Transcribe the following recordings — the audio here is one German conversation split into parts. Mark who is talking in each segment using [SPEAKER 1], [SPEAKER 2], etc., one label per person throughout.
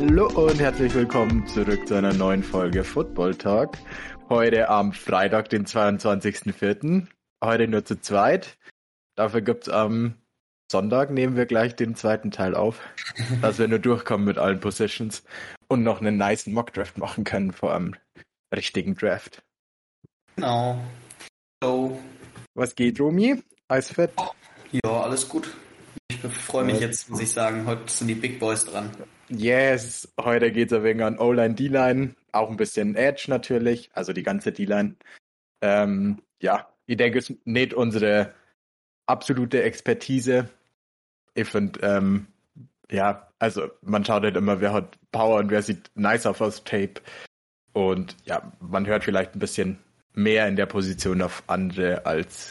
[SPEAKER 1] Hallo und herzlich willkommen zurück zu einer neuen Folge Football Talk. Heute am Freitag, den 22.04. Heute nur zu zweit. Dafür gibt's am Sonntag, nehmen wir gleich den zweiten Teil auf, dass wir nur durchkommen mit allen Positions und noch einen nice Mock-Draft machen können vor einem richtigen Draft.
[SPEAKER 2] Genau. So.
[SPEAKER 1] Was geht, Romy? Eisfett?
[SPEAKER 2] Ja, alles gut. Ich freue mich jetzt, muss ich sagen. Heute sind die Big Boys dran.
[SPEAKER 1] Yes, heute geht's ein wenig an O-Line, D-Line, auch ein bisschen Edge natürlich, also die ganze D-Line. Ähm, ja, ich denke, es ist nicht unsere absolute Expertise. Ich finde, ähm, ja, also man schaut halt immer, wer hat Power und wer sieht nice auf aus Tape. Und ja, man hört vielleicht ein bisschen mehr in der Position auf andere, als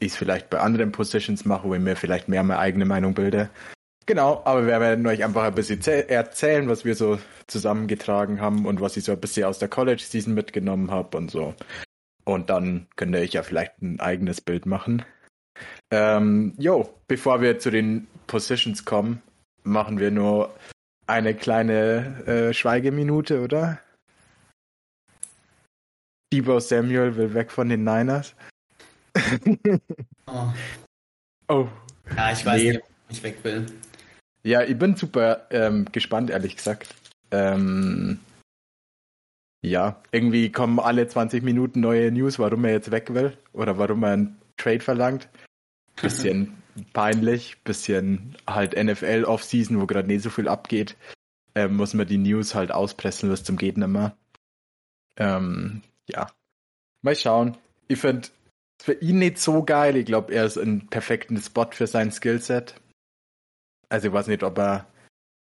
[SPEAKER 1] ich es vielleicht bei anderen Positions mache, wo ich mir vielleicht mehr meine eigene Meinung bilde. Genau, aber wir werden euch einfach ein bisschen erzählen, was wir so zusammengetragen haben und was ich so ein bisschen aus der College Season mitgenommen habe und so. Und dann könnt ihr euch ja vielleicht ein eigenes Bild machen. Ähm, jo, bevor wir zu den Positions kommen, machen wir nur eine kleine äh, Schweigeminute, oder? Debo Samuel will weg von den Niners.
[SPEAKER 2] Oh.
[SPEAKER 1] oh.
[SPEAKER 2] Ja, ich weiß
[SPEAKER 1] Nee.
[SPEAKER 2] nicht, ob ich weg will.
[SPEAKER 1] Ja, ich bin super ähm, gespannt, ehrlich gesagt. Ähm, ja, irgendwie kommen alle 20 Minuten neue News, warum er jetzt weg will oder warum er einen Trade verlangt. Bisschen peinlich, bisschen halt NFL Offseason, wo gerade nicht so viel abgeht, ähm, muss man die News halt auspressen, was zum geht nimmer. Ähm, ja, mal schauen. Ich finde für ihn nicht so geil. Ich glaube, er ist ein perfekten Spot für sein Skillset. Also ich weiß nicht, ob er,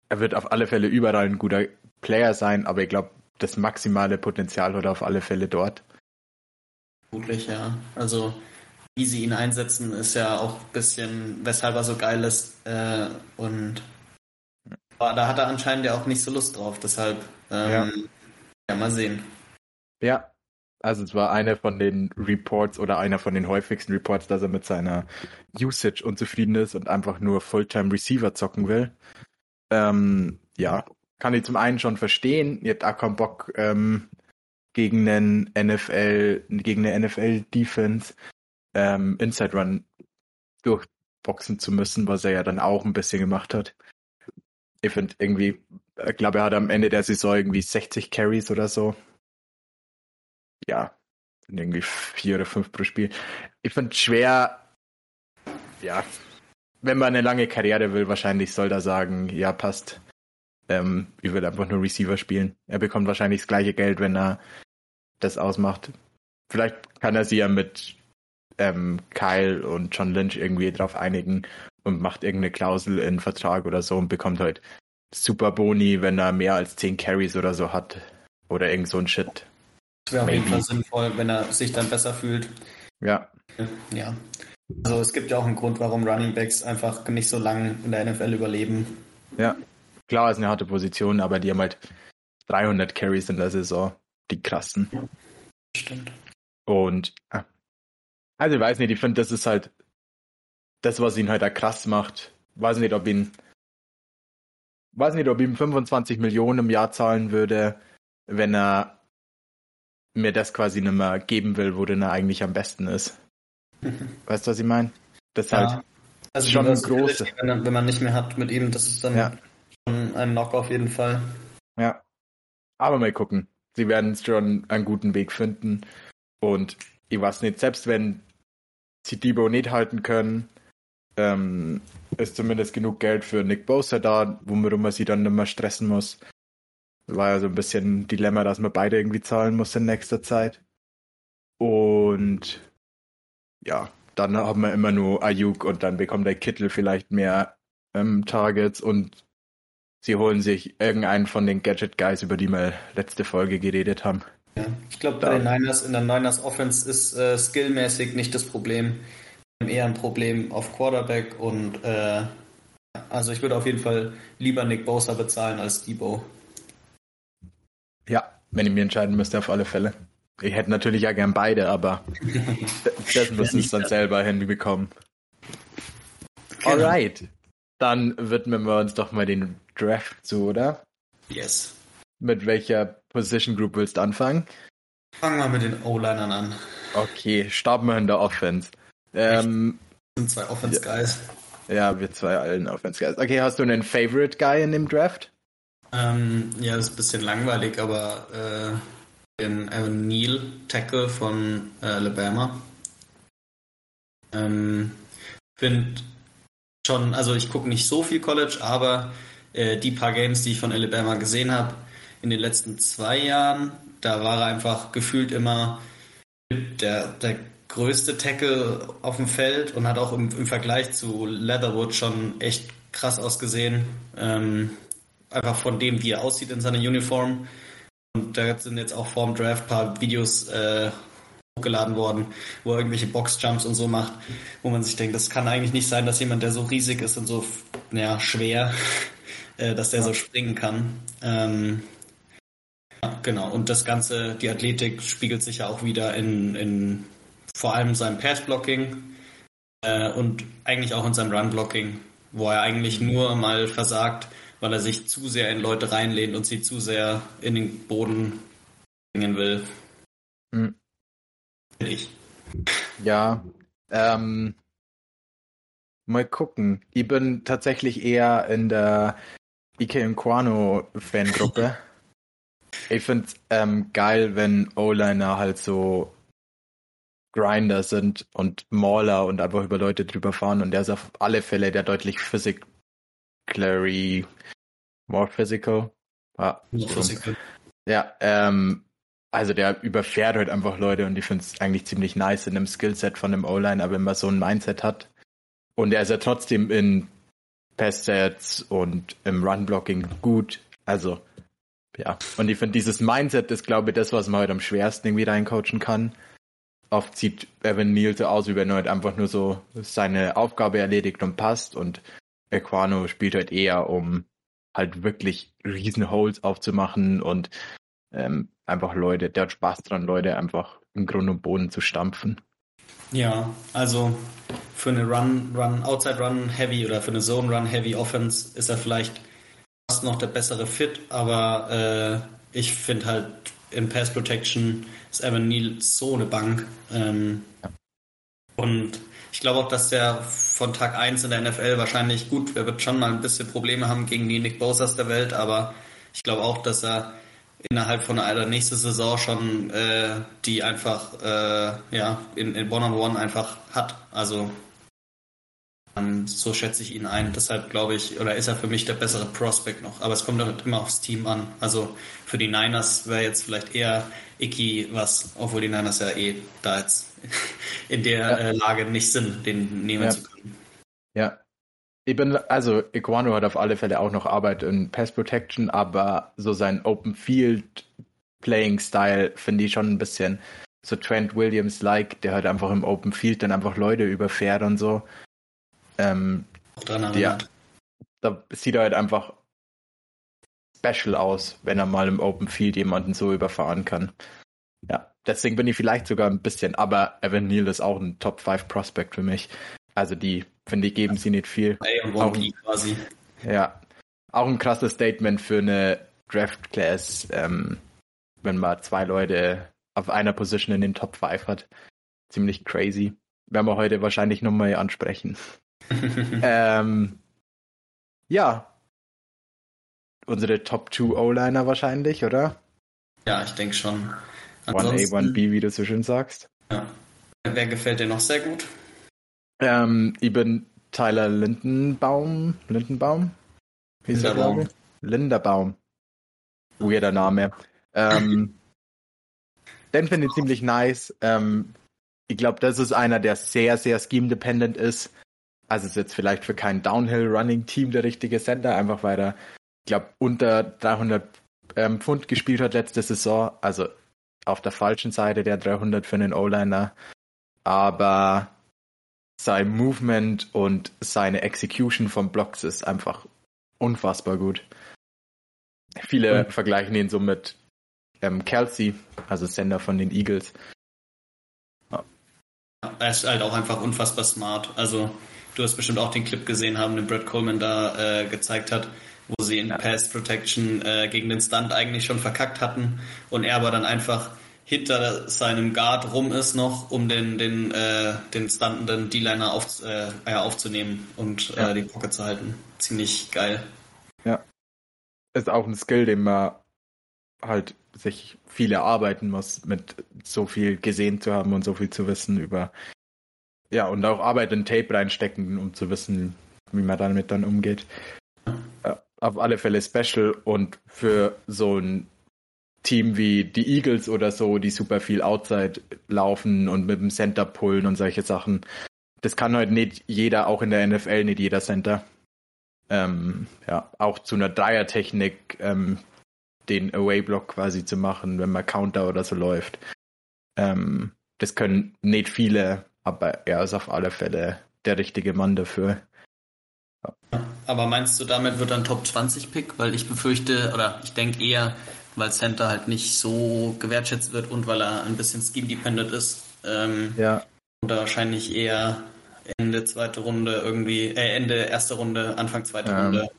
[SPEAKER 1] er wird auf alle Fälle überall ein guter Player sein, aber ich glaube, das maximale Potenzial hat er auf alle Fälle dort.
[SPEAKER 2] Vermutlich, ja. Also, wie sie ihn einsetzen, ist ja auch ein bisschen, weshalb er so geil ist. Äh, und aber da hat er anscheinend ja auch nicht so Lust drauf. Deshalb, ähm,
[SPEAKER 1] Ja.
[SPEAKER 2] ja. mal sehen.
[SPEAKER 1] Ja, also es war einer von den Reports oder einer von den häufigsten Reports, dass er mit seiner Usage unzufrieden ist und einfach nur Fulltime Receiver zocken will. Ähm, ja, kann ich zum einen schon verstehen. Ihr habt auch keinen Bock ähm, gegen einen NFL, gegen eine NFL Defense ähm, Inside Run durchboxen zu müssen, was er ja dann auch ein bisschen gemacht hat. Ich finde irgendwie, ich glaube, er hat am Ende der Saison irgendwie 60 Carries oder so ja, irgendwie vier oder fünf pro Spiel. Ich finde schwer, ja, wenn man eine lange Karriere will, wahrscheinlich soll er sagen, ja, passt. Ähm, ich will einfach nur Receiver spielen. Er bekommt wahrscheinlich das gleiche Geld, wenn er das ausmacht. Vielleicht kann er sie ja mit ähm, Kyle und John Lynch irgendwie drauf einigen und macht irgendeine Klausel in Vertrag oder so und bekommt halt Super Boni, wenn er mehr als 10 Carries oder so hat. Oder irgend so ein Shit.
[SPEAKER 2] Das wäre auf jeden. Fall sinnvoll, wenn er sich dann besser fühlt.
[SPEAKER 1] Ja,
[SPEAKER 2] Ja. Also es gibt ja auch einen Grund, warum Running Backs einfach nicht so lange in der NFL überleben.
[SPEAKER 1] Ja, klar ist eine harte Position, aber die haben halt 300 Carries in der Saison, die krassen.
[SPEAKER 2] Stimmt.
[SPEAKER 1] Und ja. Also ich weiß nicht, ich finde, das ist halt das, was ihn halt auch krass macht. Weiß nicht, ob ihn weiß nicht, ob ihm 25 Millionen im Jahr zahlen würde, wenn er mir das quasi nicht mehr geben will, wo denn er eigentlich am besten ist. Weißt du, was ich meine? Das ist halt,
[SPEAKER 2] Also
[SPEAKER 1] Schon ein
[SPEAKER 2] Versatility,
[SPEAKER 1] große.
[SPEAKER 2] Wenn, wenn man nicht mehr hat mit ihm, das ist dann
[SPEAKER 1] Ja.
[SPEAKER 2] schon ein Knock auf jeden Fall.
[SPEAKER 1] Ja. Aber mal gucken. Sie werden schon einen guten Weg finden. Und ich weiß nicht, selbst wenn sie Debo nicht halten können, ähm, ist zumindest genug Geld für Nick Bosa da, womit man sie dann nicht mehr stressen muss. War ja so ein bisschen ein Dilemma, dass man beide irgendwie zahlen muss in nächster Zeit. Und ja, dann haben wir immer nur Ayuk und dann bekommt der Kittel vielleicht mehr ähm, Targets und sie holen sich irgendeinen von den Gadget Guys, über die wir letzte Folge geredet haben.
[SPEAKER 2] Ja. Ich glaube, bei den Niners, in der Niners Offense ist äh, skillmäßig nicht das Problem. Wir haben eher ein Problem auf Quarterback und äh, also ich würde auf jeden Fall lieber Nick Bosa bezahlen als Debo.
[SPEAKER 1] Ja, wenn ich mir entscheiden müsste, auf alle Fälle. Ich hätte natürlich ja gern beide, aber das müssen es dann selber hinbekommen. Genau. Alright. Dann widmen wir uns doch mal den Draft zu, oder?
[SPEAKER 2] Yes.
[SPEAKER 1] Mit welcher Position Group willst du anfangen?
[SPEAKER 2] Fangen wir mit den O-Linern an.
[SPEAKER 1] Okay, starten wir in der Offense. Ähm,
[SPEAKER 2] sind zwei Offense Guys.
[SPEAKER 1] Ja, wir zwei allen Offense Guys. Okay, hast du einen Favorite Guy in dem Draft?
[SPEAKER 2] Ähm, ja, das ist ein bisschen langweilig, aber äh, den Aaron Neal Tackle von äh, Alabama. Ähm, finde schon, also ich gucke nicht so viel College, aber äh, die paar Games, die ich von Alabama gesehen habe, in den letzten zwei Jahren, da war er einfach gefühlt immer der, der größte Tackle auf dem Feld und hat auch im, im Vergleich zu Leatherwood schon echt krass ausgesehen. Ähm, einfach von dem, wie er aussieht in seiner Uniform. Und da sind jetzt auch vor dem Draft ein paar Videos äh, hochgeladen worden, wo er irgendwelche Boxjumps und so macht, wo man sich denkt, das kann eigentlich nicht sein, dass jemand, der so riesig ist und so ja, schwer, äh, dass der ja. so springen kann. Ähm, ja, genau. Und das Ganze, die Athletik spiegelt sich ja auch wieder in, in vor allem seinem Passblocking äh, und eigentlich auch in seinem Runblocking, wo er eigentlich nur mal versagt, weil er sich zu sehr in Leute reinlehnt und sie zu sehr in den Boden bringen will. Hm. Ich.
[SPEAKER 1] Ja, ähm, mal gucken. Ich bin tatsächlich eher in der Ike Nquano Fangruppe. ich find's ähm, geil, wenn O-Liner halt so Grinder sind und Mauler und einfach über Leute drüber fahren und der ist auf alle Fälle der deutlich physically more physical. Ja, physical. ja ähm, also der überfährt halt einfach Leute und ich finde es eigentlich ziemlich nice in einem Skillset von einem O-Line, aber wenn man so ein Mindset hat und er ist ja trotzdem in Pass-Sets und im Run-Blocking gut, also ja, und ich finde dieses Mindset ist glaube ich das, was man heute am schwersten irgendwie reincoachen kann. Oft sieht Evan Neal so aus, wie wenn er halt einfach nur so seine Aufgabe erledigt und passt. Und Equano spielt halt eher, um halt wirklich riesen Holes aufzumachen und ähm, einfach Leute, der hat Spaß dran, Leute einfach im Grund und Boden zu stampfen.
[SPEAKER 2] Ja, also für eine Run, Run, Outside Run Heavy oder für eine Zone Run Heavy Offense ist er vielleicht noch der bessere Fit, aber äh, ich finde halt in Pass Protection ist Evan Neal so eine Bank. Ähm. Und ich glaube auch, dass der von Tag 1 in der NFL wahrscheinlich gut, er wird schon mal ein bisschen Probleme haben gegen die Nick Bosas der Welt, aber ich glaube auch, dass er innerhalb von einer nächsten Saison schon äh, die einfach äh, ja in, in One-on-One einfach hat. Also so schätze ich ihn ein. Deshalb glaube ich, oder ist er für mich der bessere Prospect noch. Aber es kommt halt immer aufs Team an. Also für die Niners wäre jetzt vielleicht eher Icky was, obwohl die Niners ja eh da jetzt in der ja. Äh, Lage nicht sind, den nehmen ja. zu können.
[SPEAKER 1] Ja. Ich bin, also Iguano hat auf alle Fälle auch noch Arbeit in Pass Protection, aber so sein Open Field Playing Style finde ich schon ein bisschen so Trent Williams-like, der halt einfach im Open Field dann einfach Leute überfährt und so. Ähm, ja, da sieht er halt einfach special aus, wenn er mal im Open Field jemanden so überfahren kann. Ja, deswegen bin ich vielleicht sogar ein bisschen, aber Evan Neal ist auch ein Top 5 Prospect für mich. Also die, finde ich, geben sie nicht viel.
[SPEAKER 2] Auch, quasi.
[SPEAKER 1] Ja, auch ein krasses Statement für eine Draft Class, ähm, wenn man zwei Leute auf einer Position in den Top 5 hat. Ziemlich crazy. Werden wir heute wahrscheinlich nochmal ansprechen. ähm, ja. Unsere Top 2 O-Liner wahrscheinlich, oder?
[SPEAKER 2] Ja, ich denke schon.
[SPEAKER 1] 1A, 1B, wie du so schön sagst.
[SPEAKER 2] Ja. Wer gefällt dir noch sehr gut?
[SPEAKER 1] Ähm, ich bin Tyler Lindenbaum. Lindenbaum?
[SPEAKER 2] Wie ist Linderbaum.
[SPEAKER 1] Linderbaum. Weirder Name. Ähm, den finde ich ziemlich nice. Ähm, ich glaube, das ist einer, der sehr, sehr scheme-dependent ist. Also ist jetzt vielleicht für kein Downhill-Running-Team der richtige Center, einfach weil er, ich glaube, unter 300 ähm, Pfund gespielt hat letzte Saison. Also auf der falschen Seite der 300 für einen O-Liner. Aber sein Movement und seine Execution von Blocks ist einfach unfassbar gut. Viele und? vergleichen ihn so mit ähm, Kelsey, also Sender von den Eagles.
[SPEAKER 2] Ja. Er ist halt auch einfach unfassbar smart. Also du hast bestimmt auch den Clip gesehen haben, den Brad Coleman da äh, gezeigt hat, wo sie in ja. Pass Protection äh, gegen den Stunt eigentlich schon verkackt hatten und er aber dann einfach hinter seinem Guard rum ist noch, um den den äh, den stuntenden D-Liner auf, äh, aufzunehmen und äh, ja. die Pocket zu halten. Ziemlich geil.
[SPEAKER 1] Ja. Ist auch ein Skill, den man halt sich viel erarbeiten muss, mit so viel gesehen zu haben und so viel zu wissen über ja und auch Arbeit in Tape reinstecken, um zu wissen, wie man damit dann umgeht. Ja, auf alle Fälle special und für so ein Team wie die Eagles oder so, die super viel Outside laufen und mit dem Center pullen und solche Sachen. Das kann halt nicht jeder, auch in der NFL, nicht jeder Center. Ähm, ja, auch zu einer Dreier-Technik ähm, den Away-Block quasi zu machen, wenn man Counter oder so läuft. Ähm, das können nicht viele, aber er ist auf alle Fälle der richtige Mann dafür.
[SPEAKER 2] Ja. Aber meinst du, damit wird dann Top 20 Pick? Weil ich befürchte, oder ich denke eher, weil Center halt nicht so gewertschätzt wird und weil er ein bisschen scheme-dependent ist. Ähm,
[SPEAKER 1] ja.
[SPEAKER 2] Und wahrscheinlich eher Ende zweite Runde irgendwie, äh, Ende erste Runde, Anfang zweite ähm, Runde.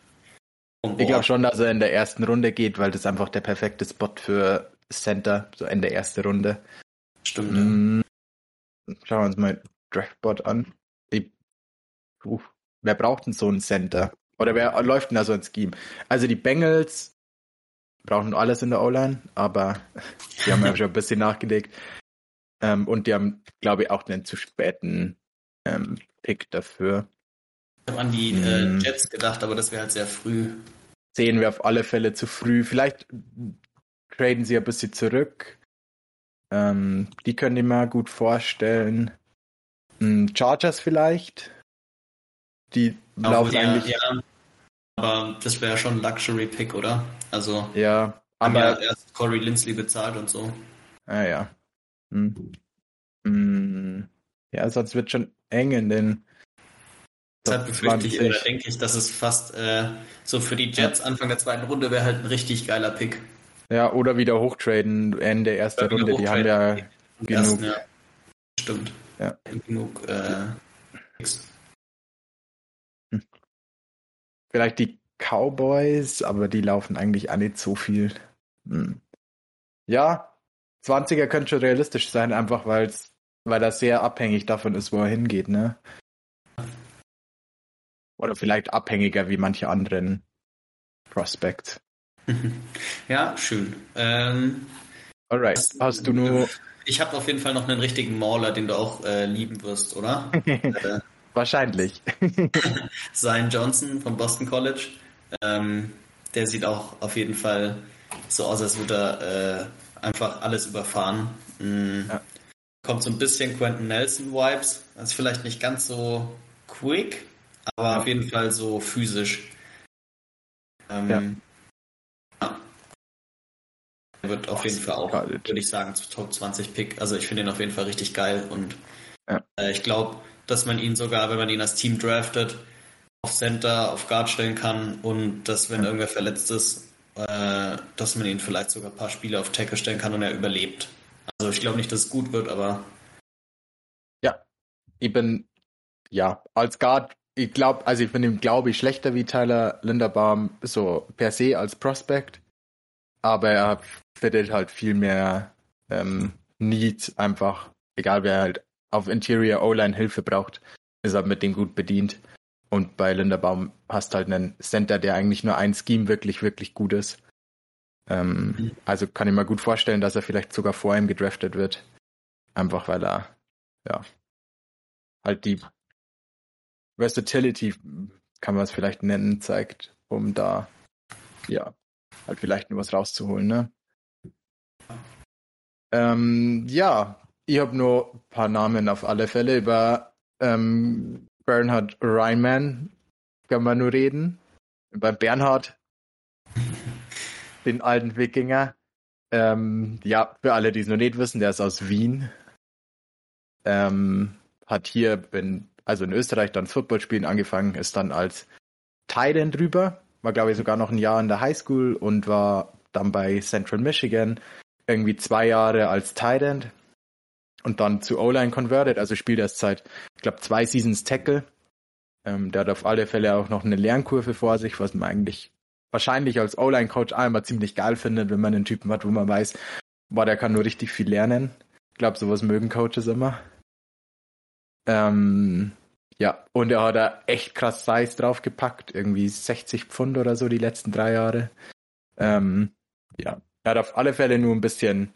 [SPEAKER 1] Ich glaube schon, dass er in der ersten Runde geht, weil das einfach der perfekte Spot für Center, so Ende erste Runde.
[SPEAKER 2] Stimmt. Mhm.
[SPEAKER 1] Schauen wir uns mal Draftbot an. Ich, uh, wer braucht denn so einen Center? Oder wer läuft denn da so ein Scheme? Also die Bengals brauchen alles in der O-Line, aber die haben ja schon ein bisschen nachgelegt. Ähm, und die haben, glaube ich, auch einen zu späten ähm, Pick dafür.
[SPEAKER 2] Ich habe an die äh, hm. Jets gedacht, aber das wäre halt sehr früh.
[SPEAKER 1] Sehen wir auf alle Fälle zu früh. Vielleicht traden sie ein bisschen zurück. Ähm, die können ich mir gut vorstellen. Hm, Chargers vielleicht. Die
[SPEAKER 2] laufen ja, eigentlich. Ja, aber das wäre schon ein Luxury-Pick, oder? Also.
[SPEAKER 1] Ja,
[SPEAKER 2] aber. Haben ja erst Corey Lindsley bezahlt und so.
[SPEAKER 1] Ah, ja. Hm. Hm. Ja, sonst wird schon eng in den.
[SPEAKER 2] Deshalb befürchte ich oder denke ich, dass es fast äh, so für die Jets Anfang der zweiten Runde wäre halt ein richtig geiler Pick.
[SPEAKER 1] Ja, oder wieder hochtraden, Ende erster ja, Runde. Die haben ja genug. Ersten, ja.
[SPEAKER 2] Stimmt.
[SPEAKER 1] Ja.
[SPEAKER 2] Genug äh.
[SPEAKER 1] Hm. Vielleicht die Cowboys, aber die laufen eigentlich auch nicht so viel. Hm. Ja, 20er könnte schon realistisch sein, einfach weil's, weil das sehr abhängig davon ist, wo er hingeht, ne? Oder vielleicht abhängiger wie manche anderen Prospects.
[SPEAKER 2] Ja, schön. Ähm,
[SPEAKER 1] Alright, hast du nur.
[SPEAKER 2] Ich habe auf jeden Fall noch einen richtigen Mauler, den du auch äh, lieben wirst, oder?
[SPEAKER 1] äh, Wahrscheinlich.
[SPEAKER 2] Zion Johnson vom Boston College. Ähm, der sieht auch auf jeden Fall so aus, als würde er äh, einfach alles überfahren. Mhm. Ja. Kommt so ein bisschen Quentin Nelson Vibes. Also vielleicht nicht ganz so quick, aber auf jeden Fall so physisch. Ähm, ja. Er wird auf jeden Fall auch, würde ich sagen, zu Top 20 Pick. Also ich finde ihn auf jeden Fall richtig geil und ja. äh, ich glaube, dass man ihn sogar, wenn man ihn als Team draftet, auf Center, auf Guard stellen kann und dass, wenn irgendwer verletzt ist, äh, dass man ihn vielleicht sogar ein paar Spiele auf Tackle stellen kann und er überlebt. Also ich glaube nicht, dass es gut wird, aber.
[SPEAKER 1] Ja, ich bin, ja, als Guard, ich glaube, also ich bin ihm, glaube ich, schlechter wie Tyler Linderbaum, so per se als Prospect, aber er findet halt viel mehr ähm, Needs einfach, egal wer halt auf Interior O-Line Hilfe braucht, ist er mit dem gut bedient. Und bei Linderbaum hast halt einen Center, der eigentlich nur ein Scheme wirklich, wirklich gut ist. Ähm. Also kann ich mir gut vorstellen, dass er vielleicht sogar vor ihm gedraftet wird. Einfach weil er, ja, halt die Versatility, kann man es vielleicht nennen, zeigt, um da, ja, halt vielleicht nur was rauszuholen, ne? Ähm, ja, ich habe nur ein paar Namen auf alle Fälle. Über ähm, Bernhard Reinman können wir nur reden. Über Bernhard, den alten Wikinger. Ähm, ja, für alle, die es noch nicht wissen, der ist aus Wien. Ähm, hat hier, in, also in Österreich, dann Footballspielen angefangen, ist dann als Titan drüber, war glaube ich sogar noch ein Jahr in der Highschool und war dann bei Central Michigan, irgendwie zwei Jahre als Tight End und dann zu O-Line converted, also spielt erst seit, ich glaube, zwei Seasons Tackle. Ähm, der hat auf alle Fälle auch noch eine Lernkurve vor sich, was man eigentlich wahrscheinlich als O-Line-Coach einmal ziemlich geil findet, wenn man einen Typen hat, wo man weiß, boah, der kann nur richtig viel lernen. Ich glaube, sowas mögen Coaches immer. Ähm, ja, und er hat da echt krass Size draufgepackt, irgendwie 60 Pfund oder so die letzten drei Jahre. Ähm, ja, er hat auf alle Fälle nur ein bisschen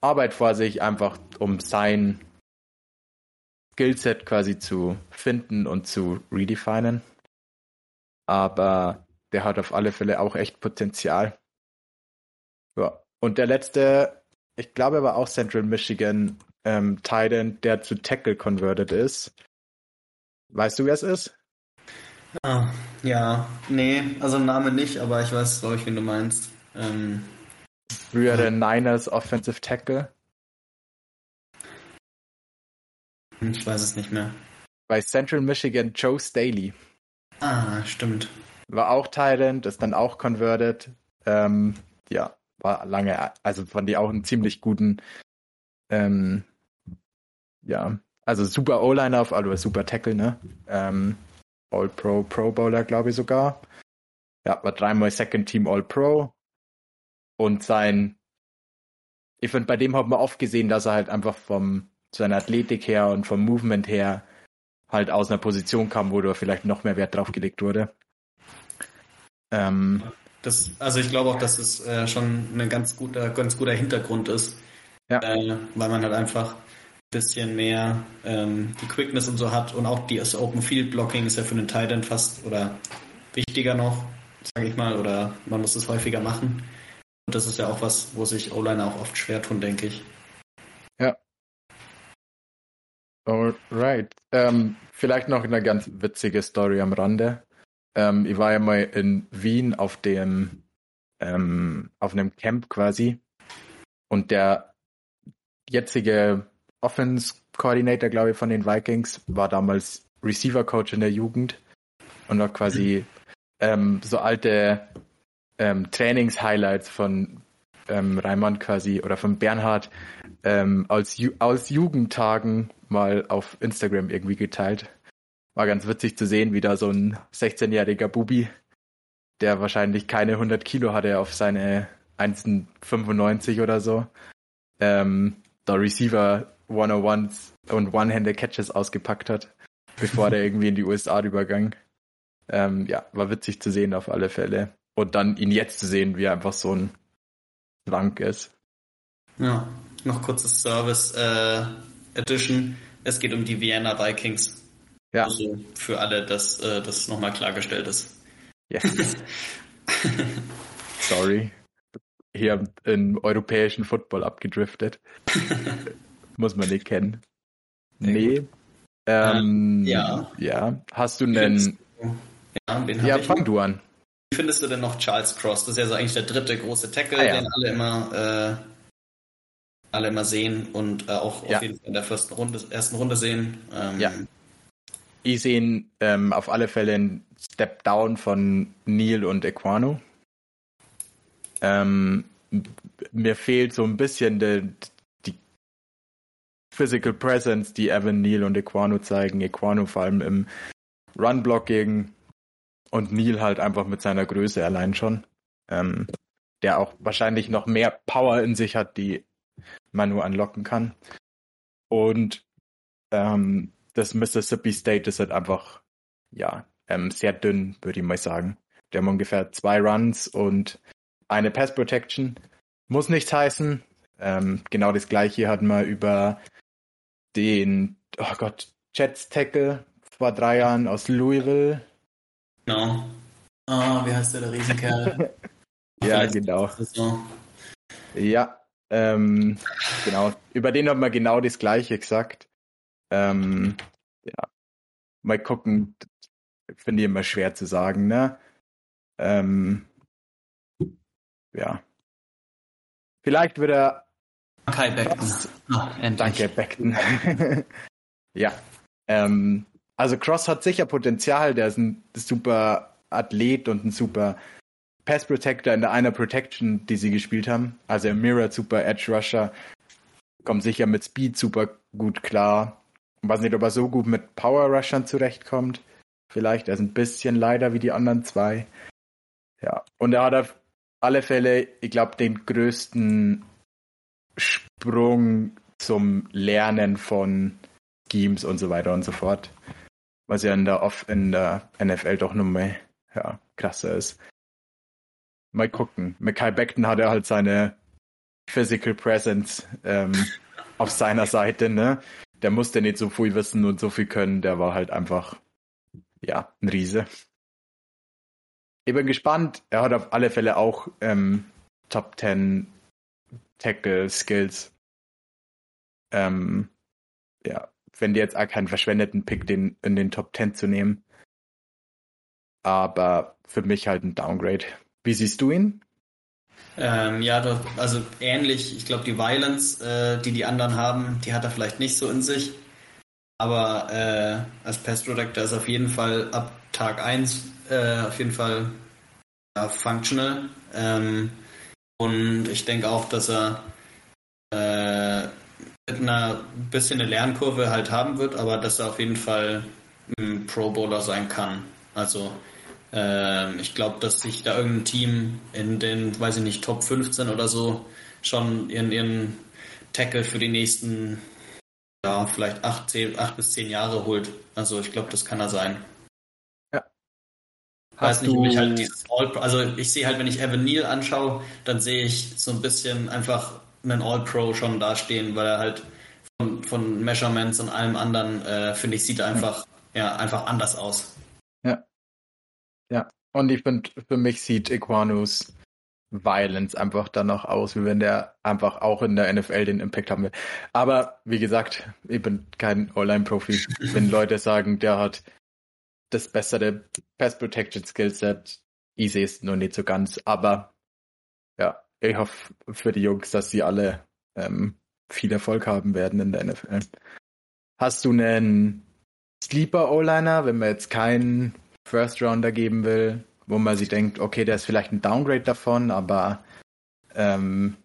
[SPEAKER 1] Arbeit vor sich, einfach um sein Skillset quasi zu finden und zu redefinen. Aber der hat auf alle Fälle auch echt Potenzial. Ja. Und der letzte, ich glaube, er war auch Central Michigan ähm, Titan, der zu Tackle converted ist. Weißt du, wer es ist?
[SPEAKER 2] Ah, ja, nee, also Name nicht, aber ich weiß, glaube ich, wen du meinst. Ähm,
[SPEAKER 1] Früher der Niners Offensive Tackle.
[SPEAKER 2] Ich weiß es nicht mehr.
[SPEAKER 1] Bei Central Michigan Joe Staley.
[SPEAKER 2] Ah, stimmt.
[SPEAKER 1] War auch Thailand, ist dann auch converted. Ähm, ja, war lange, also fand ich auch einen ziemlich guten, ähm, ja, also super O-Liner auf, also super Tackle, ne? Ähm, All-Pro, Pro Bowler, glaube ich sogar. Ja, war dreimal Second Team All-Pro. Und sein, ich finde, bei dem hat man oft gesehen, dass er halt einfach vom, seiner Athletik her und vom Movement her halt aus einer Position kam, wo da vielleicht noch mehr Wert drauf gelegt wurde.
[SPEAKER 2] Ähm, das, also ich glaube auch, dass es äh, schon ein ganz guter, ganz guter Hintergrund ist. Ja. Äh, weil man halt einfach ein bisschen mehr ähm, die Quickness und so hat und auch die, das Open Field Blocking ist ja für den Titan fast oder wichtiger noch, sage ich mal, oder man muss es häufiger machen. Und das ist ja auch was, wo sich O-Liner auch oft schwer tun, denke ich.
[SPEAKER 1] Ja. Alright. Ähm, vielleicht noch eine ganz witzige Story am Rande. Ähm, ich war ja mal in Wien auf dem, ähm, auf einem Camp quasi. Und der jetzige Offense Coordinator, glaube ich, von den Vikings war damals Receiver Coach in der Jugend und hat quasi ähm, so alte ähm, Trainings-Highlights von ähm, Reimann quasi oder von Bernhard ähm, aus, Ju aus Jugendtagen mal auf Instagram irgendwie geteilt. War ganz witzig zu sehen, wie da so ein 16-jähriger Bubi, der wahrscheinlich keine 100 Kilo hatte auf seine 1,95 oder so, ähm, da Receiver 101s und One-Handed Catches ausgepackt hat, bevor der irgendwie in die USA rübergang. Ähm, ja, war witzig zu sehen auf alle Fälle. Und dann ihn jetzt zu sehen, wie er einfach so ein Schwank ist.
[SPEAKER 2] Ja, noch kurzes Service äh, Edition. Es geht um die Vienna Vikings. Ja. Also für alle, dass äh, das nochmal klargestellt ist.
[SPEAKER 1] Yes. Sorry. Hier im europäischen Football abgedriftet. Muss man nicht kennen. Nee. Ähm, ja. Ja. Hast du einen. Ja, ja fang du an.
[SPEAKER 2] Wie findest du denn noch Charles Cross? Das ist ja so eigentlich der dritte große Tackle, ah, ja. den alle immer, äh, alle immer sehen und äh, auch ja. auf jeden Fall in der ersten Runde, ersten Runde sehen. Ähm,
[SPEAKER 1] ja ich sehe ähm, auf alle Fälle einen Step Down von Neil und Equano. Ähm, mir fehlt so ein bisschen die Physical Presence, die Evan Neil und Equano zeigen. Equano vor allem im Run-Blocking und Neil halt einfach mit seiner Größe allein schon. Ähm, der auch wahrscheinlich noch mehr Power in sich hat, die man nur anlocken kann. Und ähm, das Mississippi State ist halt einfach, ja, ähm, sehr dünn, würde ich mal sagen. Die haben ungefähr zwei Runs und eine Pass Protection. Muss nichts heißen. Ähm, genau das gleiche hatten wir über den, oh Gott, Jets Tackle vor drei Jahren aus Louisville.
[SPEAKER 2] Genau. Ah, oh, wie heißt der, der Riesenkerl?
[SPEAKER 1] ja, genau. Ja, ähm, genau. Über den haben wir genau das gleiche gesagt. Ähm, ja, mal gucken, finde ich immer schwer zu sagen, ne? Ähm, ja. Vielleicht wird er.
[SPEAKER 2] Kai Beckton.
[SPEAKER 1] Oh, danke, Beckton. ja. Ähm, also Cross hat sicher Potenzial, der ist ein super Athlet und ein super Pass Protector in der einer Protection, die sie gespielt haben. Also er mirrored super Edge Rusher. Kommt sicher mit Speed super gut klar. Ich weiß nicht, ob er so gut mit Power Rushern zurechtkommt. Vielleicht er ist ein bisschen leider wie die anderen zwei. Ja. Und er hat auf alle Fälle, ich glaube, den größten Sprung zum Lernen von Schemes und so weiter und so fort. Was ja in der, Off in der NFL doch nochmal ja, krasser ist. Mal gucken. Mackay Beckton hat er halt seine Physical Presence ähm, auf seiner Seite, ne? Der musste nicht so viel wissen und so viel können. Der war halt einfach, ja, ein Riese. Ich bin gespannt. Er hat auf alle Fälle auch ähm, Top 10 Tackle Skills. Ähm, ja, wenn die jetzt auch keinen verschwendeten Pick den, in den Top 10 zu nehmen. Aber für mich halt ein Downgrade. Wie siehst du ihn?
[SPEAKER 2] Ähm, ja, doch, also ähnlich. Ich glaube, die Violence, äh, die die anderen haben, die hat er vielleicht nicht so in sich. Aber äh, als Pest Protector ist auf jeden Fall ab Tag 1 äh, auf jeden Fall ja, functional. Ähm, und ich denke auch, dass er äh, mit einer bisschen eine Lernkurve halt haben wird, aber dass er auf jeden Fall ein Pro Bowler sein kann. Also ähm, ich glaube, dass sich da irgendein Team in den, weiß ich nicht, Top 15 oder so schon ihren, ihren Tackle für die nächsten, ja, vielleicht acht, zehn, acht bis zehn Jahre holt. Also ich glaube, das kann er sein.
[SPEAKER 1] Ja.
[SPEAKER 2] Weiß nicht, ob ich halt dieses All, also ich sehe halt, wenn ich Evan Neal anschaue, dann sehe ich so ein bisschen einfach einen All-Pro schon dastehen, weil er halt von, von Measurements und allem anderen, äh, finde ich, sieht er einfach, ja. ja, einfach anders aus.
[SPEAKER 1] Ja, und ich finde, für mich sieht Equanus Violence einfach dann noch aus, wie wenn der einfach auch in der NFL den Impact haben will. Aber wie gesagt, ich bin kein Online-Profi. wenn Leute sagen, der hat das bessere Pass Protection Skillset, sehe es nur nicht so ganz. Aber ja, ich hoffe für die Jungs, dass sie alle ähm, viel Erfolg haben werden in der NFL. Hast du einen Sleeper O-Liner, wenn man jetzt keinen First Rounder geben will, wo man sich denkt, okay, der ist vielleicht ein Downgrade davon, aber ähm,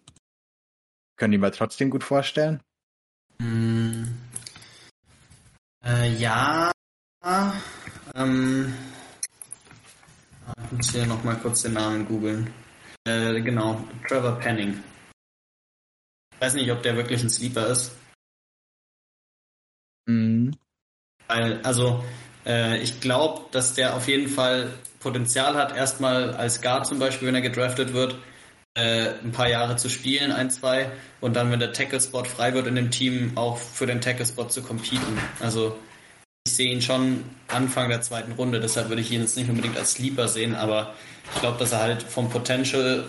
[SPEAKER 1] können die mal trotzdem gut vorstellen?
[SPEAKER 2] Mm, äh, ja. Ähm, ich muss hier nochmal kurz den Namen googeln. Äh, genau, Trevor Penning. Ich weiß nicht, ob der wirklich ein Sleeper ist.
[SPEAKER 1] Mhm.
[SPEAKER 2] Weil, also, äh, ich glaube, dass der auf jeden Fall Potenzial hat, erstmal als Guard zum Beispiel, wenn er gedraftet wird, äh, ein paar Jahre zu spielen, ein, zwei, und dann, wenn der Tackle-Spot frei wird in dem Team, auch für den Tackle-Spot zu competen. Also ich sehe ihn schon Anfang der zweiten Runde, deshalb würde ich ihn jetzt nicht unbedingt als Sleeper sehen, aber ich glaube, dass er halt vom Potential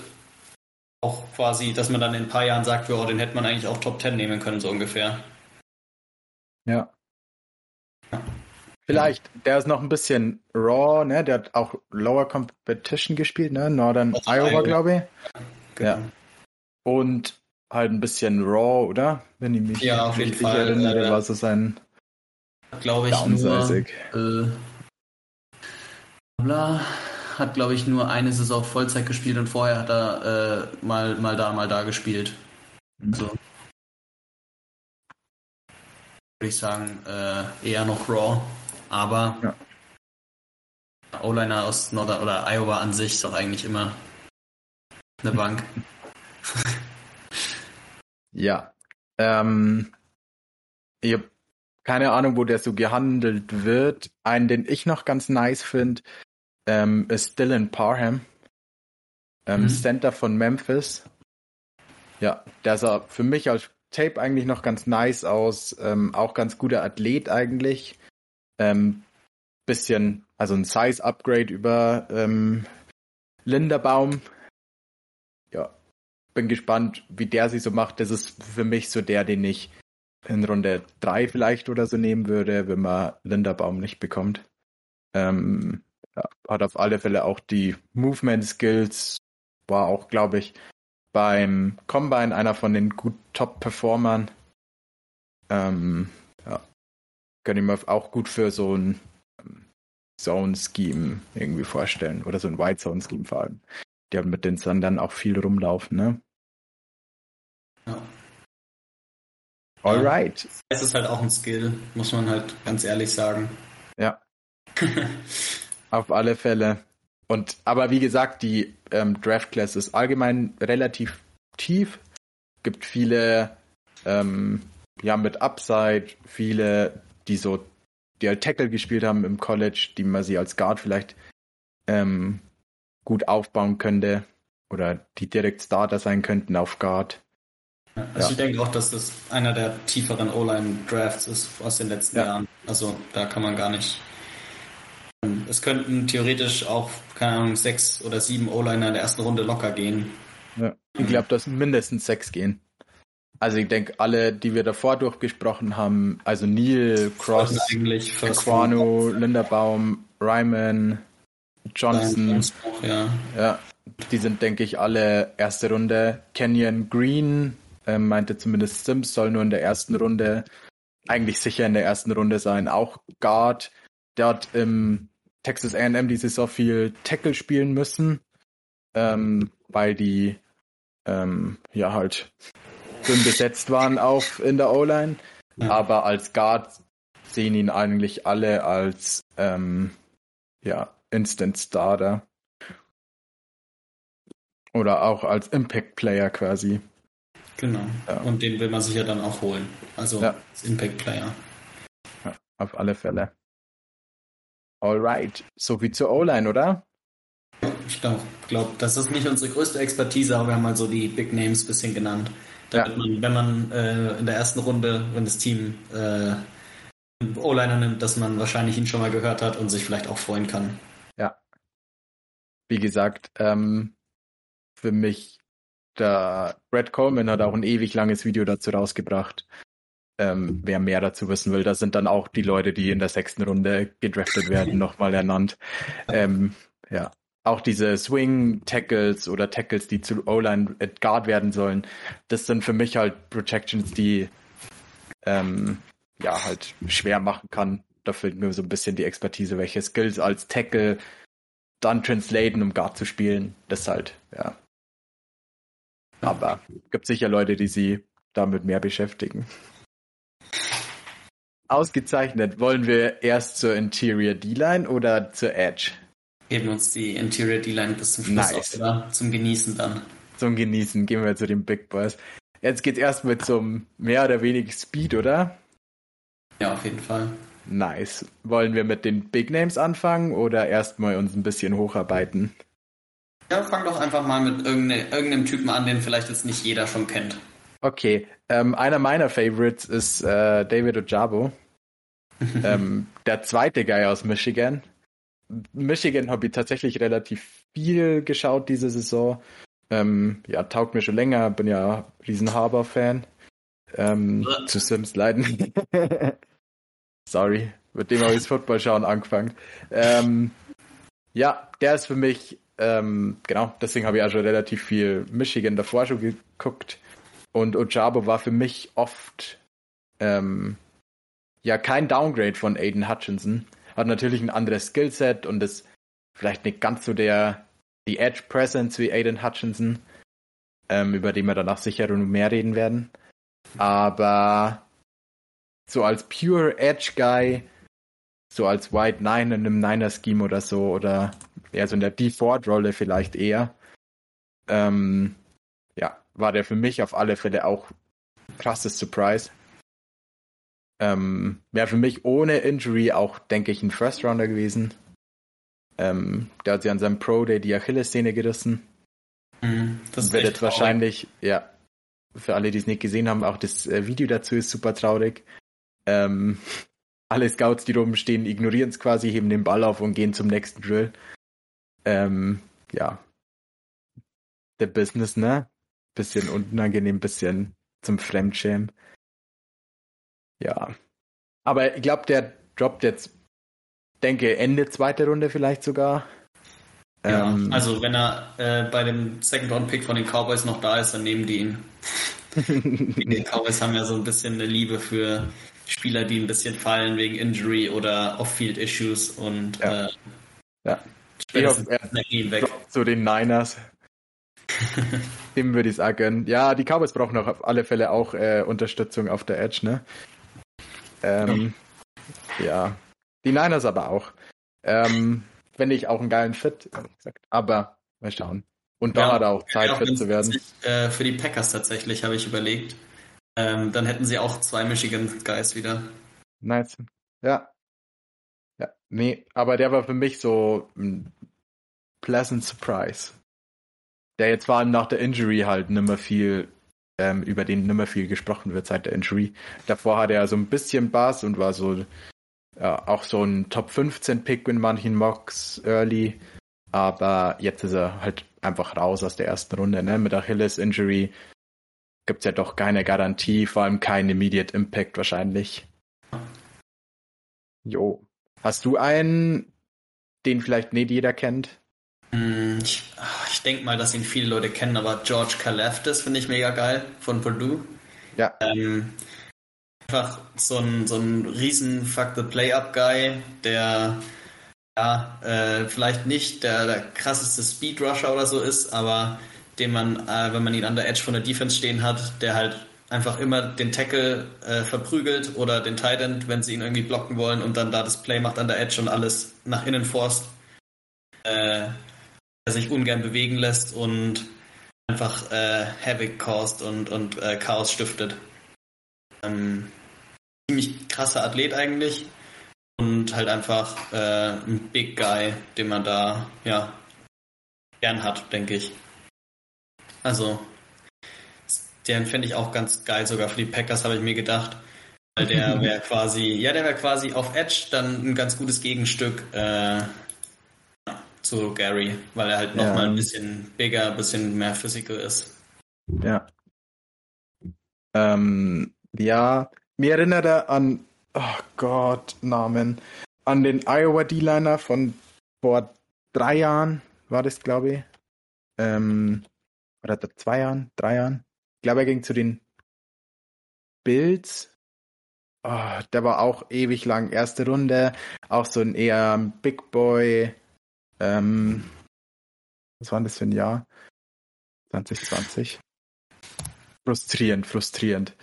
[SPEAKER 2] auch quasi, dass man dann in ein paar Jahren sagt, oh, den hätte man eigentlich auch Top 10 nehmen können, so ungefähr.
[SPEAKER 1] Ja. Vielleicht, der ist noch ein bisschen raw, ne? Der hat auch Lower Competition gespielt, ne? Northern also Iowa, Iowa. glaube ich. Genau. Ja. Und halt ein bisschen raw, oder?
[SPEAKER 2] Wenn ich mich ja, auf jeden Fall
[SPEAKER 1] erinnere, äh, war so sein
[SPEAKER 2] glaube ich nur äh, bla, hat glaube ich nur eine Saison Vollzeit gespielt und vorher hat er äh, mal mal da mal da gespielt. Mhm. So. Würde ich sagen, äh, eher noch raw. Aber ja. O-Liner aus Nord oder Iowa an sich ist doch eigentlich immer eine Bank.
[SPEAKER 1] ja. Ähm, ich habe keine Ahnung, wo der so gehandelt wird. Einen, den ich noch ganz nice finde, ähm, ist Dylan Parham. Ähm, mhm. Center von Memphis. Ja, der sah für mich als Tape eigentlich noch ganz nice aus. Ähm, auch ganz guter Athlet eigentlich. Ähm, bisschen, also ein Size-Upgrade über ähm, Linderbaum. Ja, bin gespannt, wie der sich so macht. Das ist für mich so der, den ich in Runde 3 vielleicht oder so nehmen würde, wenn man Linderbaum nicht bekommt. Ähm, hat auf alle Fälle auch die Movement Skills, war auch, glaube ich, beim Combine einer von den gut Top-Performern. Ähm, ja, kann ich mir auch gut für so ein ähm, Zone-Scheme irgendwie vorstellen oder so ein White Zone-Scheme vor allem. die mit den Sandern auch viel rumlaufen, ne?
[SPEAKER 2] Ja.
[SPEAKER 1] Alright.
[SPEAKER 2] Es ist halt auch ein Skill, muss man halt ganz ehrlich sagen.
[SPEAKER 1] Ja. Auf alle Fälle. Und aber wie gesagt, die ähm, Draft Class ist allgemein relativ tief. Gibt viele ähm, ja mit Upside, viele, die so die halt Tackle gespielt haben im College, die man sie als Guard vielleicht ähm, gut aufbauen könnte oder die direkt Starter sein könnten auf Guard.
[SPEAKER 2] Also ja. ich denke auch, dass das einer der tieferen O-Line-Drafts ist aus den letzten ja. Jahren. Also da kann man gar nicht. Es könnten theoretisch auch, keine Ahnung, sechs oder sieben O-Liner in der ersten Runde locker gehen.
[SPEAKER 1] Ja. Ich glaube, dass mindestens sechs gehen. Also ich denke, alle, die wir davor durchgesprochen haben, also Neil, Cross, Aquano, Linderbaum, Ryman, Johnson, auch, ja. ja, die sind, denke ich, alle erste Runde. Kenyon Green, äh, meinte zumindest Sims, soll nur in der ersten Runde, eigentlich sicher in der ersten Runde sein. Auch Guard, der hat im Texas A&M die Saison viel Tackle spielen müssen, ähm, weil die ähm, ja halt dünn besetzt waren auf in der O-Line. Ja. Aber als Guard sehen ihn eigentlich alle als ähm, ja, Instant Starter. Oder auch als Impact Player quasi.
[SPEAKER 2] Genau. Ja. Und den will man sich ja dann auch holen. Also ja. als Impact Player.
[SPEAKER 1] Ja, auf alle Fälle. Alright. So wie zur O-Line, oder?
[SPEAKER 2] Ich glaube, glaub, das ist nicht unsere größte Expertise, aber wir haben mal so die Big Names ein bisschen genannt. Damit ja. man, wenn man äh, in der ersten Runde, wenn das Team äh, O-Liner nimmt, dass man wahrscheinlich ihn schon mal gehört hat und sich vielleicht auch freuen kann.
[SPEAKER 1] Ja. Wie gesagt, ähm, für mich, der Brad Coleman hat auch ein ewig langes Video dazu rausgebracht. Ähm, wer mehr dazu wissen will, das sind dann auch die Leute, die in der sechsten Runde gedraftet werden, nochmal ernannt. Ähm, ja, auch diese Swing-Tackles oder Tackles, die zu O-Line Guard werden sollen, das sind für mich halt Protections, die ähm, ja halt schwer machen kann. Da fehlt mir so ein bisschen die Expertise, welche Skills als Tackle dann translaten, um Guard zu spielen. Das halt, ja. Aber gibt sicher Leute, die sie damit mehr beschäftigen. Ausgezeichnet. Wollen wir erst zur Interior D-Line oder zur Edge?
[SPEAKER 2] heben uns die Interior D-Line bis zum Schluss nice. auf, oder? Zum Genießen dann.
[SPEAKER 1] Zum Genießen gehen wir zu den Big Boys. Jetzt geht's erstmal zum mehr oder weniger Speed, oder?
[SPEAKER 2] Ja, auf jeden Fall.
[SPEAKER 1] Nice. Wollen wir mit den Big Names anfangen oder erstmal uns ein bisschen hocharbeiten?
[SPEAKER 2] Ja, fang doch einfach mal mit irgendeinem, irgendeinem Typen an, den vielleicht jetzt nicht jeder schon kennt.
[SPEAKER 1] Okay, ähm, einer meiner Favorites ist äh, David Ojabo. ähm, der zweite Guy aus Michigan. Michigan habe ich tatsächlich relativ viel geschaut diese Saison. Ähm, ja, taugt mir schon länger, bin ja riesen Harbour-Fan. Ähm, zu Sims leiden. Sorry, mit dem habe ich das Football schauen angefangen. Ähm, ja, der ist für mich, ähm, genau, deswegen habe ich schon relativ viel Michigan davor schon geguckt. Und Ojabo war für mich oft ähm, ja kein Downgrade von Aiden Hutchinson hat natürlich ein anderes Skillset und ist vielleicht nicht ganz so der die Edge Presence wie Aiden Hutchinson, ähm, über den wir danach sicher noch mehr reden werden. Aber so als pure Edge Guy, so als White Nine in einem Niner Scheme oder so oder eher so in der Default Rolle vielleicht eher, ähm, ja, war der für mich auf alle Fälle auch krasses Surprise. Ähm, Wäre für mich ohne Injury auch, denke ich, ein First Rounder gewesen. Ähm, der hat sich an seinem Pro Day die Achillessehne gerissen. Mhm, das wird jetzt wahrscheinlich, ja, für alle, die es nicht gesehen haben, auch das äh, Video dazu ist super traurig. Ähm, alle Scouts, die oben stehen, ignorieren es quasi, heben den Ball auf und gehen zum nächsten Drill. Ähm, ja. Der Business, ne? Bisschen unangenehm, bisschen zum Fremdschämen. Ja. Aber ich glaube, der droppt jetzt, denke, Ende zweite Runde vielleicht sogar.
[SPEAKER 2] Ja, ähm, also wenn er äh, bei dem Second Round Pick von den Cowboys noch da ist, dann nehmen die ihn. die Cowboys haben ja so ein bisschen eine Liebe für Spieler, die ein bisschen fallen wegen Injury oder Off-Field-Issues und
[SPEAKER 1] ja. Äh, ja. Ich hoffe, weg.
[SPEAKER 2] zu
[SPEAKER 1] den Niners. Dem würde ich sagen. Ja, die Cowboys brauchen auf alle Fälle auch äh, Unterstützung auf der Edge, ne? Ähm, ja. ja. Die Niners aber auch. Ähm, Finde ich auch einen geilen Fit. Aber mal schauen. Und da ja, hat er auch Zeit, fit zu werden.
[SPEAKER 2] Äh, für die Packers tatsächlich, habe ich überlegt. Ähm, dann hätten sie auch zwei Michigan Guys wieder.
[SPEAKER 1] Nice. Ja. Ja, nee, aber der war für mich so ein pleasant surprise. Der jetzt vor allem nach der Injury halt nimmer viel, ähm, über den nimmer viel gesprochen wird seit der Injury. Davor hatte er so ein bisschen Bass und war so ja, auch so ein Top 15 Pick in manchen Mocks early. Aber jetzt ist er halt einfach raus aus der ersten Runde. Ne? Mit Achilles Injury gibt es ja doch keine Garantie, vor allem kein Immediate Impact wahrscheinlich. Jo. Hast du einen, den vielleicht nicht jeder kennt?
[SPEAKER 2] Hm, ich, ich denke mal, dass ihn viele Leute kennen, aber George Kalafdis finde ich mega geil von Purdue.
[SPEAKER 1] Ja.
[SPEAKER 2] Ähm, einfach so ein, so ein riesen Fuck the Play-Up-Guy, der ja, äh, vielleicht nicht der, der krasseste Speed-Rusher oder so ist, aber den man, äh, wenn man ihn an der Edge von der Defense stehen hat, der halt einfach immer den Tackle äh, verprügelt oder den Tight End, wenn sie ihn irgendwie blocken wollen und dann da das Play macht an der Edge und alles nach innen forst. Äh, der sich ungern bewegen lässt und einfach äh, Havoc caused und, und äh, Chaos stiftet. Ähm, ziemlich krasser Athlet eigentlich und halt einfach äh, ein Big Guy, den man da ja gern hat, denke ich. Also den fände ich auch ganz geil, sogar für die Packers habe ich mir gedacht. Weil der wäre quasi, ja, der wäre quasi auf Edge dann ein ganz gutes Gegenstück äh, zu Gary, weil er halt nochmal ja. ein bisschen bigger, ein bisschen mehr physical ist.
[SPEAKER 1] Ja. Ähm, ja, mir erinnert er an, oh Gott, Namen, an den Iowa D-Liner von vor drei Jahren, war das, glaube ich. Ähm, oder zwei Jahren, drei Jahren. Ich glaube, er ging zu den Bills. Oh, der war auch ewig lang erste Runde. Auch so ein eher Big Boy. Ähm, was war das für ein Jahr? 2020. Frustrierend, frustrierend.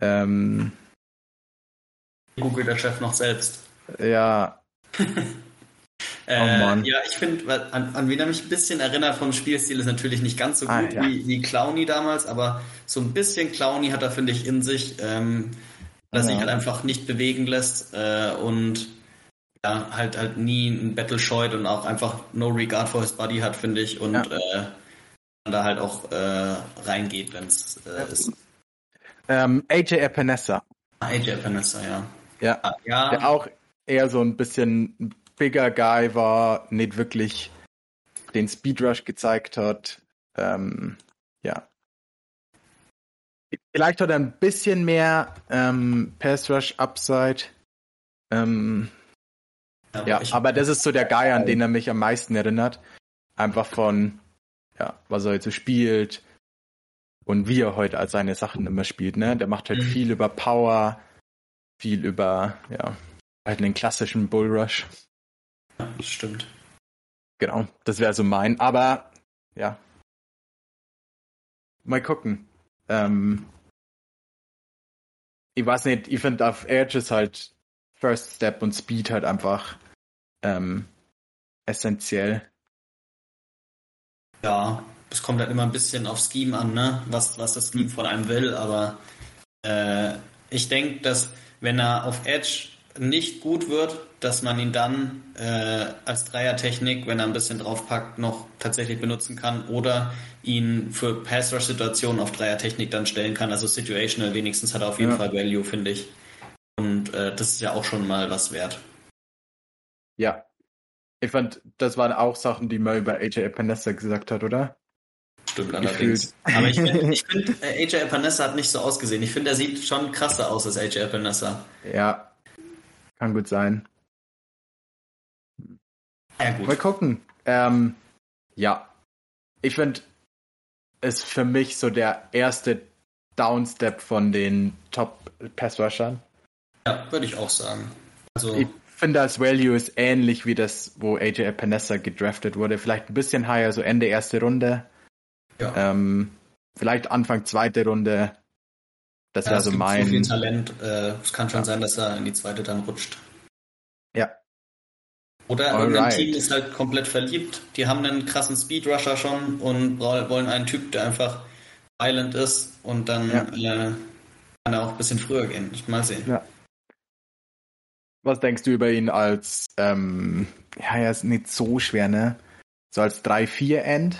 [SPEAKER 1] Ähm,
[SPEAKER 2] Google der Chef noch selbst.
[SPEAKER 1] Ja.
[SPEAKER 2] äh, oh. Ja, ich finde, an, an wen er mich ein bisschen erinnert vom Spielstil ist natürlich nicht ganz so ah, gut ah, ja. wie, wie Clowny damals, aber so ein bisschen Clowny hat er, finde ich, in sich, ähm, dass ja. sich halt einfach nicht bewegen lässt äh, und ja, halt halt nie ein Battle scheut und auch einfach no regard for his body hat, finde ich, und ja. äh, da halt auch äh, reingeht, wenn es äh, ist.
[SPEAKER 1] Ähm, AJ Epinesa.
[SPEAKER 2] Ah, AJ Epinesa, ja.
[SPEAKER 1] Ja, ah, ja. Der auch eher so ein bisschen bigger Guy war, nicht wirklich den Speed Rush gezeigt hat. Ähm, ja. Vielleicht hat er ein bisschen mehr ähm, Pass Rush Upside. Ähm, ja, ja aber das ist so der Guy, an den er mich am meisten erinnert. Einfach von, ja, was er heute so spielt und wie er heute all seine Sachen immer spielt. Ne? Der macht halt mhm. viel über Power, viel über, ja, halt einen klassischen Bullrush.
[SPEAKER 2] Ja, das stimmt.
[SPEAKER 1] Genau, das wäre so mein. Aber, ja. Mal gucken. Ähm, ich weiß nicht, ich finde auf Edge ist halt First Step und Speed halt einfach ähm, essentiell.
[SPEAKER 2] Ja, es kommt halt immer ein bisschen auf Scheme an, ne? Was, was das Scheme von einem will, aber äh, ich denke, dass wenn er auf Edge nicht gut wird, dass man ihn dann äh, als Dreiertechnik, wenn er ein bisschen draufpackt, noch tatsächlich benutzen kann oder ihn für Pass-Rush-Situationen auf Dreiertechnik dann stellen kann. Also situational wenigstens hat er auf jeden ja. Fall Value, finde ich. Und äh, das ist ja auch schon mal was wert.
[SPEAKER 1] Ja. Ich fand, das waren auch Sachen, die man über AJ Epinesa gesagt hat, oder?
[SPEAKER 2] Stimmt allerdings. Aber ich finde, ich find, äh, AJ Epinesa hat nicht so ausgesehen. Ich finde, er sieht schon krasser aus als AJ Epinesa.
[SPEAKER 1] Ja, kann gut sein.
[SPEAKER 2] Ja, gut.
[SPEAKER 1] Mal gucken. Ähm, ja, ich finde, ist für mich so der erste Downstep von den Top Pass Rushern.
[SPEAKER 2] Ja, würde ich auch sagen.
[SPEAKER 1] Also ich finde, das Value ist ähnlich wie das, wo AJ Epinesa gedraftet wurde. Vielleicht ein bisschen higher, so Ende erste Runde. Ja. Ähm, vielleicht Anfang zweite Runde. Das ja, wäre so mein. So
[SPEAKER 2] viel Talent. Äh, es kann schon ja. sein, dass er in die zweite dann rutscht.
[SPEAKER 1] Ja.
[SPEAKER 2] Oder Alright. irgendein Team ist halt komplett verliebt. Die haben einen krassen Speedrusher schon und wollen einen Typ, der einfach violent ist und dann ja. äh, kann er auch ein bisschen früher gehen. Mal sehen.
[SPEAKER 1] Ja. Was denkst du über ihn als, ähm, ja, er ist nicht so schwer, ne? So als 3-4-End?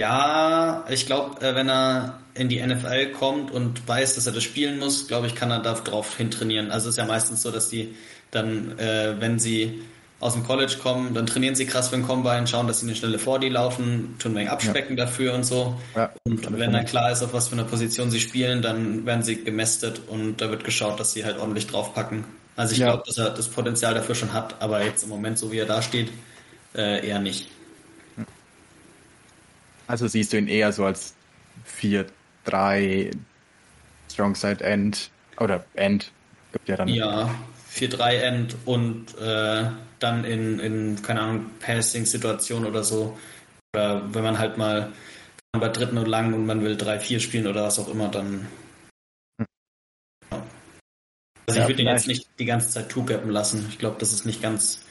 [SPEAKER 2] Ja, ich glaube, äh, wenn er in die NFL kommt und weiß, dass er das spielen muss, glaube ich, kann er darauf hin trainieren. Also es ist ja meistens so, dass die dann, äh, wenn sie aus dem College kommen, dann trainieren sie krass für den Combine, schauen, dass sie eine Schnelle vor die laufen, tun ein abspecken ja. dafür und so. Ja, und wenn dann klar ist, auf was für eine Position sie spielen, dann werden sie gemästet und da wird geschaut, dass sie halt ordentlich draufpacken. Also ich ja. glaube, dass er das Potenzial dafür schon hat, aber jetzt im Moment, so wie er da steht, äh, eher nicht.
[SPEAKER 1] Also siehst du ihn eher so als 4-3 Strongside End oder End.
[SPEAKER 2] Gibt ja dann. Ja, 4-3 End und äh, dann in, in, keine Ahnung, Passing-Situation oder so. Oder wenn man halt mal bei dritten und lang und man will 3-4 spielen oder was auch immer, dann. Hm. Ja. Also ja, ich würde ihn jetzt nicht die ganze Zeit two-gappen lassen. Ich glaube, das ist nicht ganz,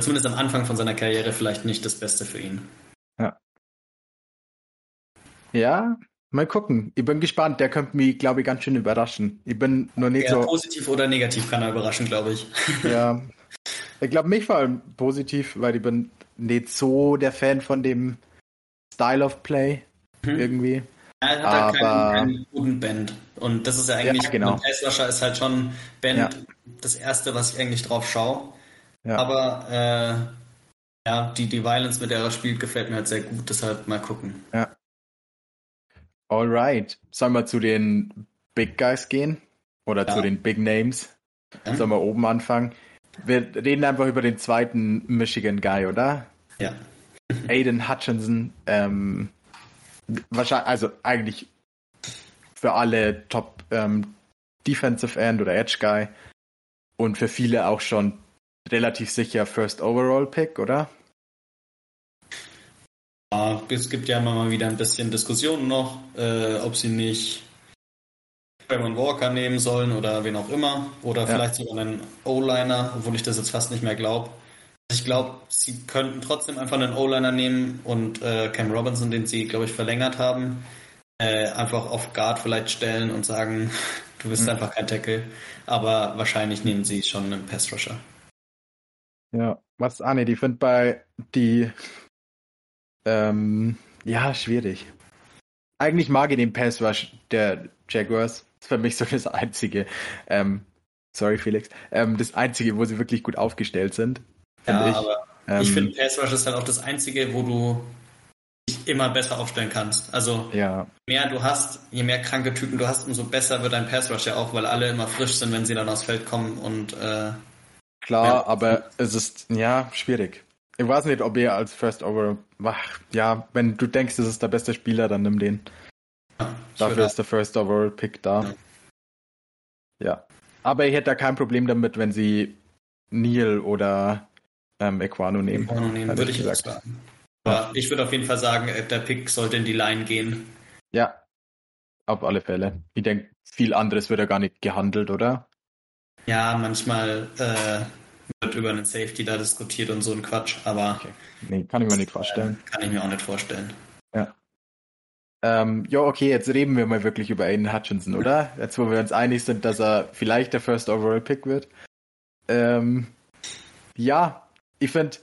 [SPEAKER 2] zumindest am Anfang von seiner Karriere vielleicht nicht das Beste für ihn.
[SPEAKER 1] Ja. Ja, mal gucken. Ich bin gespannt. Der könnte mich, glaube ich, ganz schön überraschen. Ich bin nur nicht ja, so.
[SPEAKER 2] Positiv oder negativ kann er überraschen, glaube ich.
[SPEAKER 1] Ja. Ich glaube mich vor allem positiv, weil ich bin nicht so der Fan von dem Style of Play hm. irgendwie.
[SPEAKER 2] Er hat halt aber, keinen, keinen guten Band. Und das ist ja eigentlich, ja,
[SPEAKER 1] genau.
[SPEAKER 2] Eiswascher ist halt schon Band ja. das erste, was ich eigentlich drauf schaue. Ja. Aber äh, ja, die, die Violence, mit der er spielt, gefällt mir halt sehr gut, deshalb mal gucken.
[SPEAKER 1] Ja. Alright. Sollen wir zu den Big Guys gehen? Oder ja. zu den Big Names? Ja. Sollen wir oben anfangen? Wir reden einfach über den zweiten Michigan Guy, oder?
[SPEAKER 2] Ja.
[SPEAKER 1] Aiden Hutchinson, ähm, wahrscheinlich, also eigentlich für alle Top ähm, Defensive End oder Edge Guy und für viele auch schon relativ sicher First Overall Pick, oder?
[SPEAKER 2] Ja, es gibt ja immer mal wieder ein bisschen Diskussionen noch, äh, ob sie nicht Raymond Walker nehmen sollen oder wen auch immer. Oder ja. vielleicht sogar einen O-Liner, obwohl ich das jetzt fast nicht mehr glaube. Ich glaube, sie könnten trotzdem einfach einen O-Liner nehmen und äh, Cam Robinson, den sie, glaube ich, verlängert haben, äh, einfach auf Guard vielleicht stellen und sagen, du bist mhm. einfach kein Tackle. Aber wahrscheinlich nehmen sie schon einen Pass-Rusher.
[SPEAKER 1] Ja, was, ah nee, die finde bei die ähm, ja, schwierig. Eigentlich mag ich den Pass Rush der Jaguars. Das ist für mich so das einzige. Ähm, sorry, Felix. Ähm, das einzige, wo sie wirklich gut aufgestellt sind.
[SPEAKER 2] Ja, ich. aber ähm, ich finde Pass Rush ist halt auch das einzige, wo du dich immer besser aufstellen kannst. Also
[SPEAKER 1] ja.
[SPEAKER 2] je mehr du hast, je mehr kranke Typen du hast, umso besser wird dein Pass Rush ja auch, weil alle immer frisch sind, wenn sie dann aufs Feld kommen und äh,
[SPEAKER 1] Klar, aber es ist ja schwierig. Ich weiß nicht, ob er als First Over. Ach, ja, wenn du denkst, das ist der beste Spieler, dann nimm den. Ja, Dafür ist der First Overall Pick da. Ja. ja. Aber ich hätte da kein Problem damit, wenn sie Neil oder ähm, Equano nehmen.
[SPEAKER 2] Equano nehmen, würde ich gesagt. sagen. Aber ich würde auf jeden Fall sagen, der Pick sollte in die Line gehen.
[SPEAKER 1] Ja, auf alle Fälle. Ich denke, viel anderes wird ja gar nicht gehandelt, oder?
[SPEAKER 2] Ja, manchmal äh, wird über einen Safety da diskutiert und so ein Quatsch, aber. Okay.
[SPEAKER 1] Nee, kann ich mir nicht vorstellen.
[SPEAKER 2] Kann ich mir auch nicht vorstellen.
[SPEAKER 1] Ja. Ähm, ja, okay, jetzt reden wir mal wirklich über Aiden Hutchinson, oder? Jetzt, wo wir uns einig sind, dass er vielleicht der First Overall Pick wird. Ähm, ja, ich finde,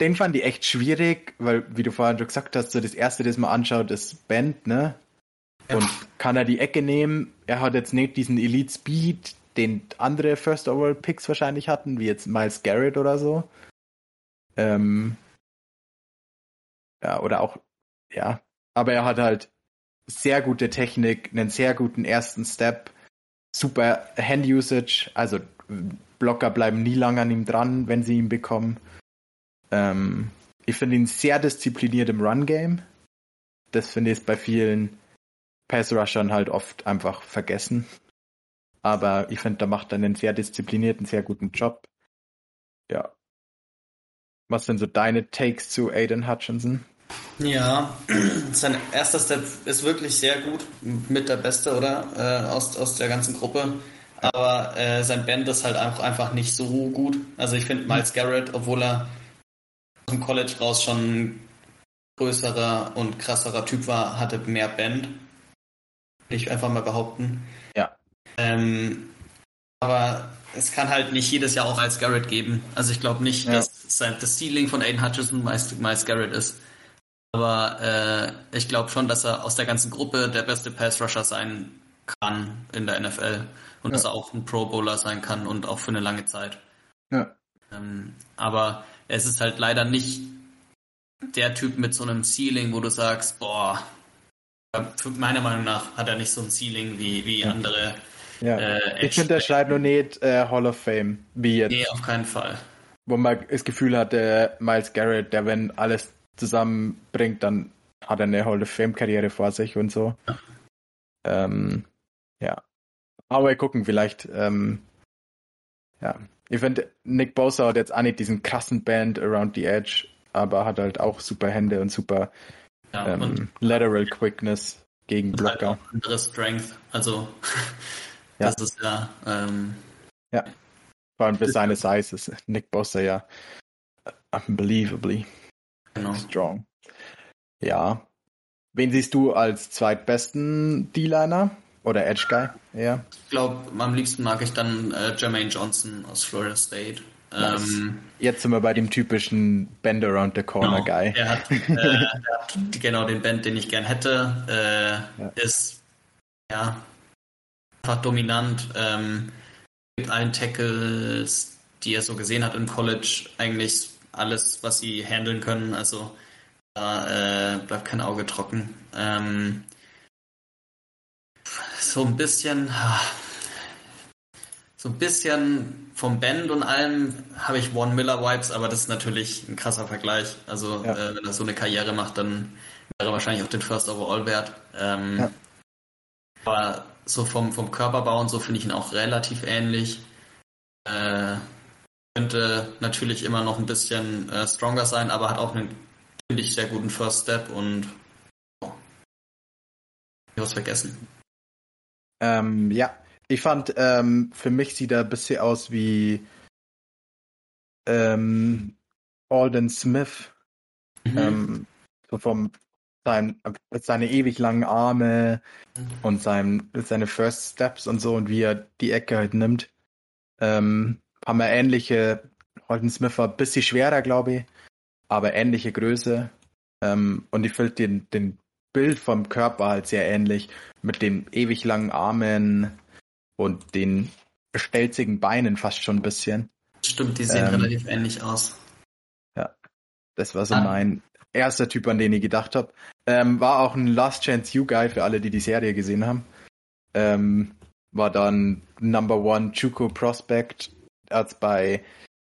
[SPEAKER 1] den fand ich echt schwierig, weil, wie du vorhin schon gesagt hast, so das erste, das man anschaut, ist Band, ne? Ja. Und kann er die Ecke nehmen? Er hat jetzt nicht diesen Elite Speed, den andere First Overall Picks wahrscheinlich hatten, wie jetzt Miles Garrett oder so. Ähm, ja, oder auch, ja. Aber er hat halt sehr gute Technik, einen sehr guten ersten Step, super Hand Usage, also Blocker bleiben nie lange an ihm dran, wenn sie ihn bekommen. Ähm, ich finde ihn sehr diszipliniert im Run-Game. Das finde ich bei vielen Pass-Rushern halt oft einfach vergessen. Aber ich finde, da macht er einen sehr disziplinierten, sehr guten Job. Ja. Was sind so deine Takes zu Aiden Hutchinson?
[SPEAKER 2] Ja, sein erster Step ist wirklich sehr gut, mit der Beste, oder? Äh, aus, aus der ganzen Gruppe. Aber äh, sein Band ist halt auch einfach nicht so gut. Also ich finde Miles Garrett, obwohl er aus College raus schon ein größerer und krasserer Typ war, hatte mehr Band. Will ich einfach mal behaupten.
[SPEAKER 1] Ja.
[SPEAKER 2] Ähm, aber es kann halt nicht jedes Jahr auch Miles Garrett geben. Also ich glaube nicht, ja. dass das Ceiling von Aiden Hutchinson Miles, Miles Garrett ist. Aber äh, ich glaube schon, dass er aus der ganzen Gruppe der beste Pass Rusher sein kann in der NFL und ja. dass er auch ein Pro Bowler sein kann und auch für eine lange Zeit.
[SPEAKER 1] Ja.
[SPEAKER 2] Ähm, aber es ist halt leider nicht der Typ mit so einem Ceiling, wo du sagst, boah, meiner Meinung nach hat er nicht so ein Ceiling wie, wie andere.
[SPEAKER 1] Ja. Äh, ich finde, der schreibt nur nicht äh, Hall of Fame, wie jetzt.
[SPEAKER 2] Nee, auf keinen Fall.
[SPEAKER 1] Wo man das Gefühl hat, der Miles Garrett, der wenn alles zusammenbringt, dann hat er eine Hall of Fame-Karriere vor sich und so. Ja. Ähm, ja. Aber wir gucken, vielleicht, ähm, ja. Ich finde, Nick Bosa hat jetzt auch nicht diesen krassen Band Around the Edge, aber hat halt auch super Hände und super ja, ähm, und Lateral Quickness gegen halt Blocker. Halt
[SPEAKER 2] andere Strength, also das ja. ist ja. Ähm,
[SPEAKER 1] ja. Vor allem für seine Size ist Nick Bosa ja unbelievably genau. strong. Ja. Wen siehst du als zweitbesten D-Liner oder Edge Guy? Ja.
[SPEAKER 2] Ich glaube, am liebsten mag ich dann äh, Jermaine Johnson aus Florida State.
[SPEAKER 1] Nice. Ähm, Jetzt sind wir bei dem typischen Bend Around the Corner
[SPEAKER 2] genau, Guy. Er hat, äh, er hat, genau den Band, den ich gern hätte. Äh, ja. Ist ja einfach dominant. Ähm, mit allen Tackles, die er so gesehen hat im College, eigentlich alles, was sie handeln können. Also da äh, bleibt kein Auge trocken. Ähm, so ein bisschen, so ein bisschen vom Band und allem habe ich One Miller Vibes, aber das ist natürlich ein krasser Vergleich. Also ja. äh, wenn er so eine Karriere macht, dann wäre er wahrscheinlich auch den First Overall wert. Ähm, ja. Aber so vom, vom Körperbau und so finde ich ihn auch relativ ähnlich. Äh, könnte natürlich immer noch ein bisschen äh, stronger sein, aber hat auch einen, finde ich, sehr guten First Step und oh, ich was vergessen.
[SPEAKER 1] Ähm, ja, ich fand, ähm, für mich sieht er ein bisschen aus wie ähm, Alden Smith. Mhm. Ähm, so vom sein, seine ewig langen Arme mhm. und sein, seine First Steps und so und wie er die Ecke halt nimmt. Ähm, haben wir ähnliche, Holden Smith war ein bisschen schwerer, glaube ich, aber ähnliche Größe. Ähm, und ich finde den, den Bild vom Körper halt sehr ähnlich, mit den ewig langen Armen und den stelzigen Beinen fast schon ein bisschen.
[SPEAKER 2] Stimmt, die sehen ähm, relativ ähnlich aus.
[SPEAKER 1] Ja, das war so ah. mein erster Typ, an den ich gedacht habe. Ähm, war auch ein Last Chance You Guy für alle, die die Serie gesehen haben. Ähm, war dann Number One Chuko Prospect hat bei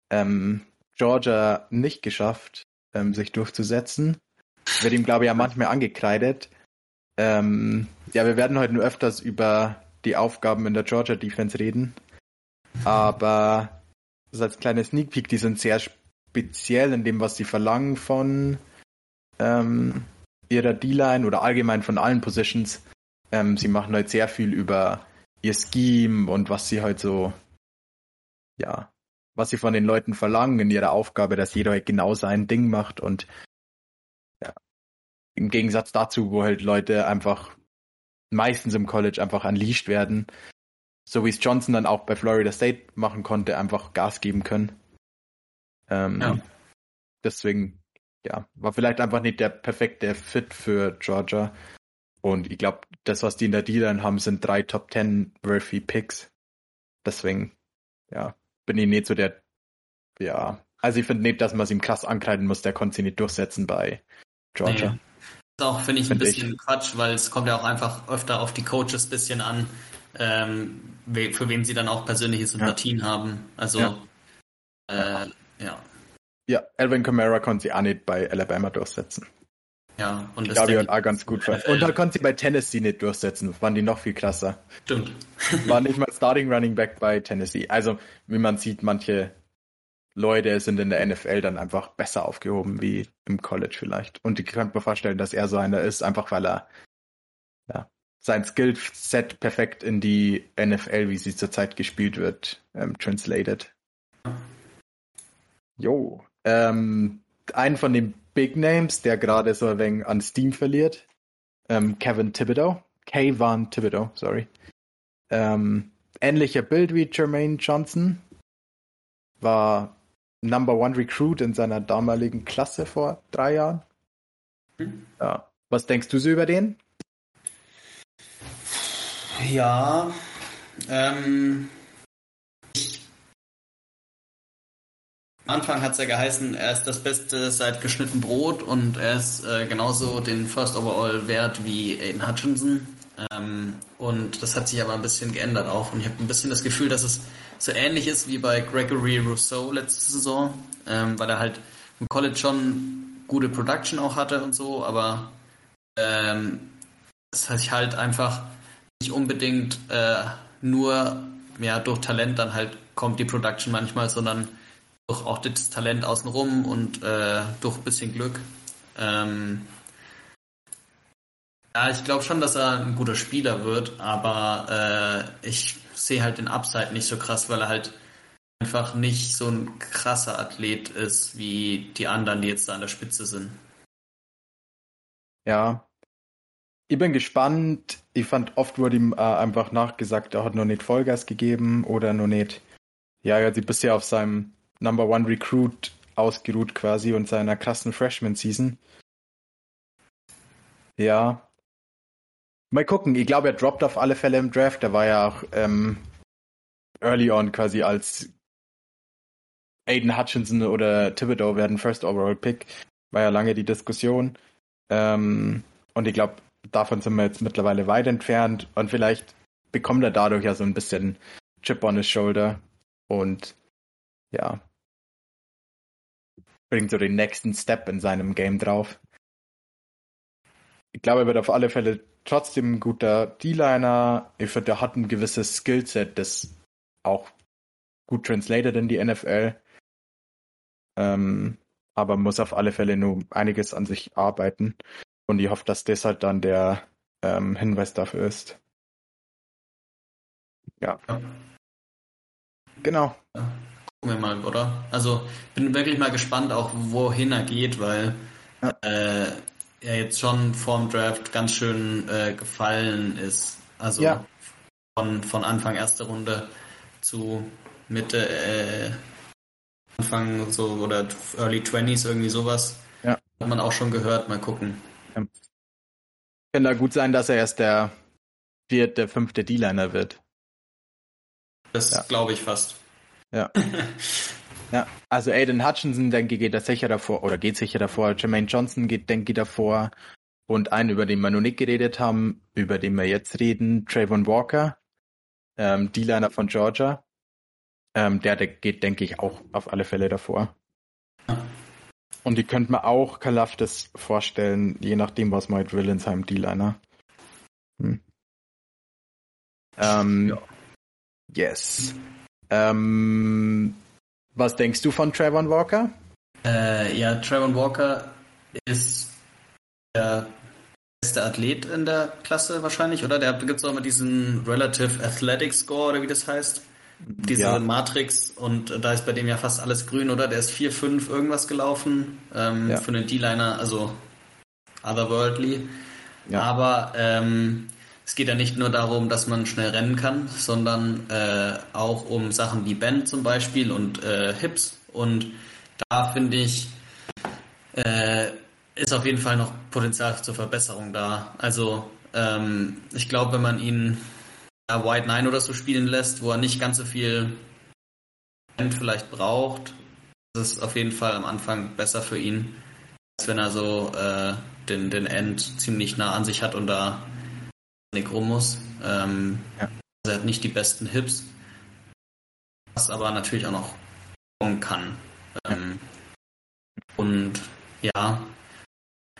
[SPEAKER 1] ähm, Georgia nicht geschafft, ähm, sich durchzusetzen. Wird ihm, glaube ich, ja manchmal angekreidet. Ähm, ja, wir werden heute nur öfters über die Aufgaben in der Georgia Defense reden. Aber das als kleiner Sneak Peek, die sind sehr speziell in dem, was sie verlangen von ähm, ihrer D-Line oder allgemein von allen Positions. Ähm, sie machen heute sehr viel über ihr Scheme und was sie heute so ja, was sie von den Leuten verlangen in ihrer Aufgabe, dass jeder halt genau sein Ding macht und ja, im Gegensatz dazu, wo halt Leute einfach meistens im College einfach unleashed werden, so wie es Johnson dann auch bei Florida State machen konnte, einfach Gas geben können. Ähm, ja. Deswegen, ja, war vielleicht einfach nicht der perfekte Fit für Georgia. Und ich glaube, das, was die in der D-Line haben, sind drei Top Ten worthy Picks. Deswegen, ja, bin ich nicht so der, ja, also ich finde nicht, dass man es ihm krass ankreiden muss, der konnte sich nicht durchsetzen bei Georgia. Nee.
[SPEAKER 2] Das ist auch, finde ich, find ein bisschen ich. Quatsch, weil es kommt ja auch einfach öfter auf die Coaches ein bisschen an, ähm, für wen sie dann auch persönliche Sympathien ja. haben. Also, ja. Äh, ja.
[SPEAKER 1] Ja, Alvin Kamara konnte sie auch nicht bei Alabama durchsetzen.
[SPEAKER 2] Ja,
[SPEAKER 1] und das Gabi hat auch ganz gut NFL. Und da konnte sie bei Tennessee nicht durchsetzen. Waren die noch viel krasser.
[SPEAKER 2] Stimmt.
[SPEAKER 1] War nicht mal Starting Running Back bei Tennessee. Also, wie man sieht, manche Leute sind in der NFL dann einfach besser aufgehoben wie im College vielleicht. Und ich könnte mir vorstellen, dass er so einer ist, einfach weil er ja, sein Skillset perfekt in die NFL, wie sie zurzeit gespielt wird, ähm, translated. Jo. Ähm, einen von den Big Names, der gerade so ein wenig an Steam verliert, ähm, Kevin Thibodeau. Kayvon Thibodeau, sorry. Ähm, ähnlicher Bild wie Jermaine Johnson. War Number One Recruit in seiner damaligen Klasse vor drei Jahren. Mhm. Ja. Was denkst du so über den?
[SPEAKER 2] Ja, ähm, Am Anfang hat es ja geheißen, er ist das Beste seit geschnitten Brot und er ist äh, genauso den First Overall wert wie Aiden Hutchinson. Ähm, und das hat sich aber ein bisschen geändert auch. Und ich habe ein bisschen das Gefühl, dass es so ähnlich ist wie bei Gregory Rousseau letzte Saison, ähm, weil er halt im College schon gute Production auch hatte und so, aber ähm, es hat sich halt einfach nicht unbedingt äh, nur ja, durch Talent dann halt kommt die Production manchmal, sondern durch auch das Talent außenrum und äh, durch ein bisschen Glück. Ähm, ja, ich glaube schon, dass er ein guter Spieler wird, aber äh, ich sehe halt den Upside nicht so krass, weil er halt einfach nicht so ein krasser Athlet ist wie die anderen, die jetzt da an der Spitze sind.
[SPEAKER 1] Ja. Ich bin gespannt. Ich fand, oft wurde ihm äh, einfach nachgesagt, er hat noch nicht Vollgas gegeben oder noch nicht. Ja, er hat sich bisher auf seinem Number One Recruit ausgeruht quasi und seiner krassen Freshman Season. Ja. Mal gucken. Ich glaube, er droppt auf alle Fälle im Draft. Er war ja auch ähm, early on quasi als Aiden Hutchinson oder Thibodeau werden First Overall Pick. War ja lange die Diskussion. Ähm, und ich glaube, davon sind wir jetzt mittlerweile weit entfernt. Und vielleicht bekommt er dadurch ja so ein bisschen Chip on his shoulder. Und ja, bringt so den nächsten Step in seinem Game drauf. Ich glaube, er wird auf alle Fälle trotzdem ein guter D-Liner. Ich finde, er hat ein gewisses Skillset, das auch gut translated in die NFL. Ähm, aber muss auf alle Fälle nur einiges an sich arbeiten. Und ich hoffe, dass das halt dann der ähm, Hinweis dafür ist. Ja. Genau.
[SPEAKER 2] Ja. Gucken wir mal, oder? Also bin wirklich mal gespannt, auch wohin er geht, weil ja. äh, er jetzt schon vorm Draft ganz schön äh, gefallen ist. Also ja. von, von Anfang erste Runde zu Mitte, äh, Anfang so oder Early 20s, irgendwie sowas. Ja. Hat man auch schon gehört, mal gucken. Ja.
[SPEAKER 1] Kann da gut sein, dass er erst der vierte, fünfte D-Liner wird.
[SPEAKER 2] Das glaube ich fast.
[SPEAKER 1] Ja. ja, also Aiden Hutchinson, denke ich, geht da sicher davor, oder geht sicher davor. Jermaine Johnson geht, denke ich, davor. Und einen, über den wir noch nicht geredet haben, über den wir jetzt reden, Trayvon Walker, ähm, D-Liner von Georgia. Ähm, der, der geht, denke ich, auch auf alle Fälle davor. Und die könnte man auch Kalaftis vorstellen, je nachdem, was man halt will in seinem D-Liner. Hm. Ähm, ja. Yes. Ähm, was denkst du von Trayvon Walker?
[SPEAKER 2] Äh, ja, Trayvon Walker ist der beste Athlet in der Klasse wahrscheinlich, oder? Der gibt es auch immer diesen Relative Athletic Score, oder wie das heißt. Diese ja. Matrix und da ist bei dem ja fast alles grün, oder? Der ist 4-5 irgendwas gelaufen ähm, ja. für einen D-Liner, also otherworldly. Ja. Aber ähm, es geht ja nicht nur darum, dass man schnell rennen kann, sondern äh, auch um Sachen wie Band zum Beispiel und äh, Hips. Und da finde ich, äh, ist auf jeden Fall noch Potenzial zur Verbesserung da. Also ähm, ich glaube, wenn man ihn ja, White Nine oder so spielen lässt, wo er nicht ganz so viel Band vielleicht braucht, ist es auf jeden Fall am Anfang besser für ihn, als wenn er so äh, den, den End ziemlich nah an sich hat und da Nick Rumus. Ähm, ja. Er hat nicht die besten Hips, was aber natürlich auch noch kann. Ähm, und ja,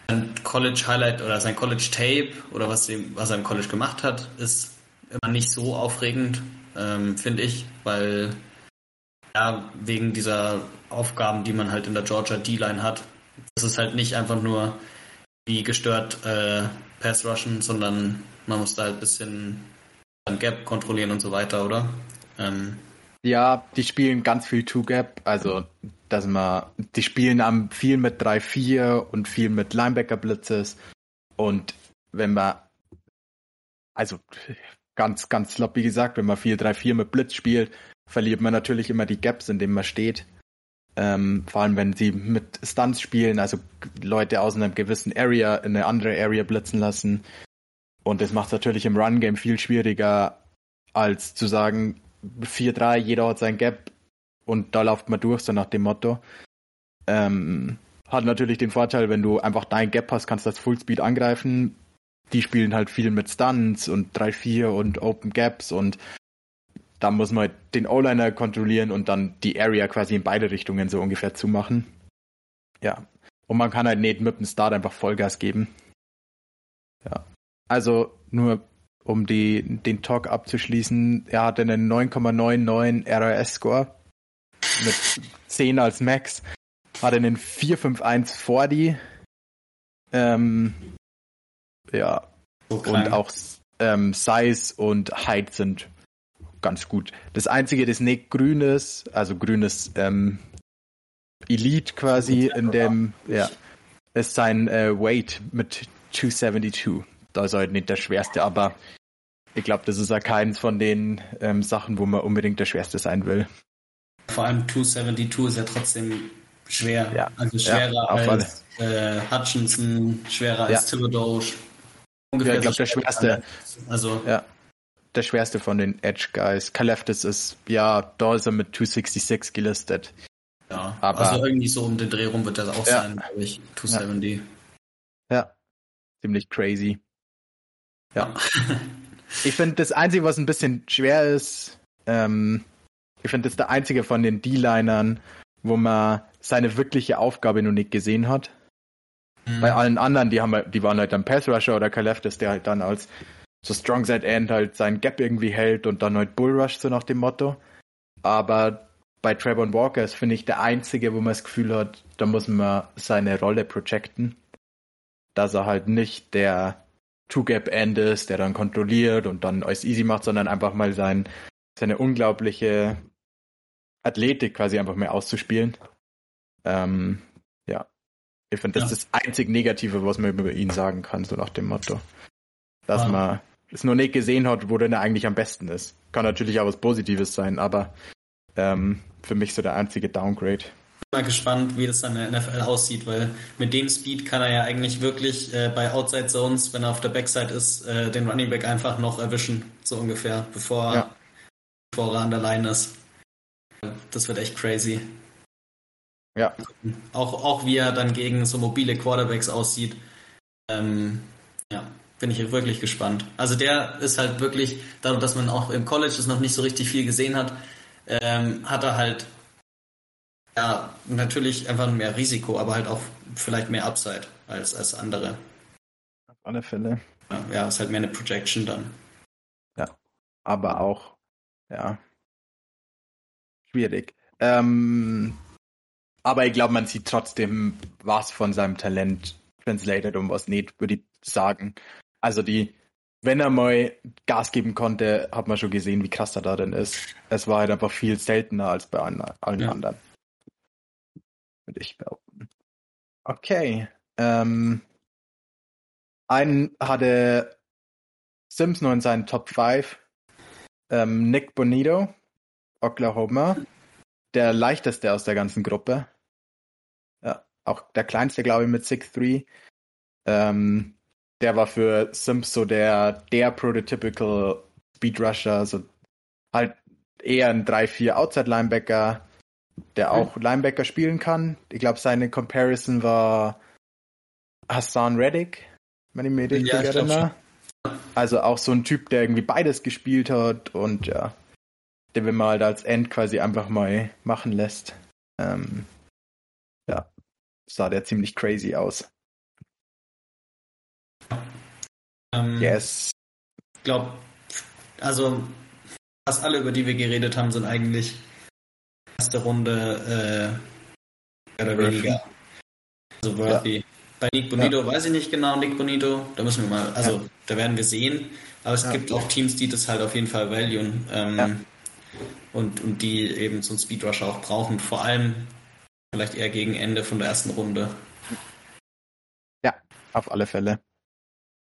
[SPEAKER 2] sein College Highlight oder sein College Tape oder was, was er im College gemacht hat, ist immer nicht so aufregend, ähm, finde ich, weil Ja, wegen dieser Aufgaben, die man halt in der Georgia D-Line hat. Das ist halt nicht einfach nur wie gestört äh, Pass rushen, sondern man muss da halt ein bisschen Gap kontrollieren und so weiter, oder? Ähm,
[SPEAKER 1] ja, die spielen ganz viel Two-Gap, also dass man, die spielen am viel mit 3-4 und viel mit Linebacker-Blitzes und wenn man, also ganz, ganz sloppy gesagt, wenn man 4-3-4 mit Blitz spielt, verliert man natürlich immer die Gaps, in denen man steht. Ähm, vor allem, wenn sie mit Stunts spielen, also Leute aus einem gewissen Area in eine andere Area blitzen lassen. Und das macht es natürlich im Run-Game viel schwieriger, als zu sagen, 4-3, jeder hat sein Gap und da läuft man durch, so nach dem Motto. Ähm, hat natürlich den Vorteil, wenn du einfach dein Gap hast, kannst du das Fullspeed angreifen. Die spielen halt viel mit Stunts und 3-4 und Open Gaps und da muss man den O-Liner kontrollieren und dann die Area quasi in beide Richtungen so ungefähr zumachen. Ja. Und man kann halt nicht mit dem Start einfach Vollgas geben. Ja. Also nur um die, den Talk abzuschließen, er hatte einen 9,99 RAS-Score mit 10 als Max, hatte einen 451 40. Ähm, ja. So und auch ähm, Size und Height sind ganz gut. Das einzige, das nicht grün ist, also grünes ähm, Elite quasi in dem, ja, ist sein äh, Weight mit 272. Da ist halt nicht der schwerste, aber ich glaube, das ist ja keins von den ähm, Sachen, wo man unbedingt der schwerste sein will.
[SPEAKER 2] Vor allem 272 ist ja trotzdem schwer. Ja. Also schwerer ja, als äh, Hutchinson, schwerer ja. als Thibodeau.
[SPEAKER 1] Ungefähr ja, ich glaube, der schwerste. Also, ja der schwerste von den Edge Guys. Kaleftis ist, ja, da ist er mit 266 gelistet.
[SPEAKER 2] Ja, aber also irgendwie so um den Dreh rum wird das auch sein, glaube ich. 270.
[SPEAKER 1] Ja. ja. ziemlich crazy. Ja. ich finde, das Einzige, was ein bisschen schwer ist, ähm, ich finde, das ist der einzige von den D-Linern, wo man seine wirkliche Aufgabe noch nicht gesehen hat. Mhm. Bei allen anderen, die haben die waren halt dann Pass Rusher oder Kaleftis, der halt dann als so Strong Side End halt sein Gap irgendwie hält und dann halt Bullrush, so nach dem Motto. Aber bei Trevor Walker ist, finde ich, der einzige, wo man das Gefühl hat, da muss man seine Rolle projecten. Dass er halt nicht der Two-Gap-End ist, der dann kontrolliert und dann alles easy macht, sondern einfach mal sein, seine unglaubliche Athletik quasi einfach mehr auszuspielen. Ähm, ja. Ich finde, das ja. ist das einzig Negative, was man über ihn sagen kann, so nach dem Motto. Dass ah. man es nur nicht gesehen hat, wo denn er eigentlich am besten ist. Kann natürlich auch was Positives sein, aber ähm, für mich so der einzige Downgrade.
[SPEAKER 2] Mal gespannt, wie das dann in der NFL aussieht, weil mit dem Speed kann er ja eigentlich wirklich äh, bei Outside Zones, wenn er auf der Backside ist, äh, den Running Back einfach noch erwischen, so ungefähr, bevor, ja. bevor er an der Line ist. Das wird echt crazy.
[SPEAKER 1] Ja.
[SPEAKER 2] Auch, auch wie er dann gegen so mobile Quarterbacks aussieht. Ähm, ja, bin ich wirklich gespannt. Also der ist halt wirklich, dadurch, dass man auch im College es noch nicht so richtig viel gesehen hat, ähm, hat er halt ja natürlich einfach mehr Risiko, aber halt auch vielleicht mehr Upside als, als andere.
[SPEAKER 1] Auf alle Fälle.
[SPEAKER 2] Ja, ja, ist halt mehr eine Projection dann.
[SPEAKER 1] Ja, aber auch, ja, schwierig. Ähm, aber ich glaube, man sieht trotzdem was von seinem Talent translated und was nicht, würde ich sagen. Also die, wenn er mal Gas geben konnte, hat man schon gesehen, wie krass er da denn ist. Es war halt einfach viel seltener als bei allen ja. anderen. Würde ich behaupten. Okay. Ähm, einen hatte Simpson in seinen Top 5. Ähm, Nick Bonito, Oklahoma. Der leichteste aus der ganzen Gruppe. Ja, auch der kleinste, glaube ich, mit 6'3. Ähm, der war für Sims so der, der prototypical Speedrusher, so halt eher ein 3-4 Outside Linebacker, der auch. Linebacker spielen kann. Ich glaube, seine Comparison war Hassan Reddick, wenn ich mich richtig ja, erinnere. Also auch so ein Typ, der irgendwie beides gespielt hat und ja, den wir mal halt als End quasi einfach mal machen lässt. Ähm, ja, sah der ziemlich crazy aus.
[SPEAKER 2] Ähm, yes. Ich glaube, also fast alle, über die wir geredet haben, sind eigentlich erste Runde äh, mehr oder weniger. Also Worthy. Ja. Bei Nick Bonito ja. weiß ich nicht genau, Nick Bonito, da müssen wir mal, also ja. da werden wir sehen. Aber es gibt auch Teams, die das halt auf jeden Fall valuen ähm, und, und die eben so einen Speedrush auch brauchen. Vor allem vielleicht eher gegen Ende von der ersten Runde.
[SPEAKER 1] Ja, auf alle Fälle.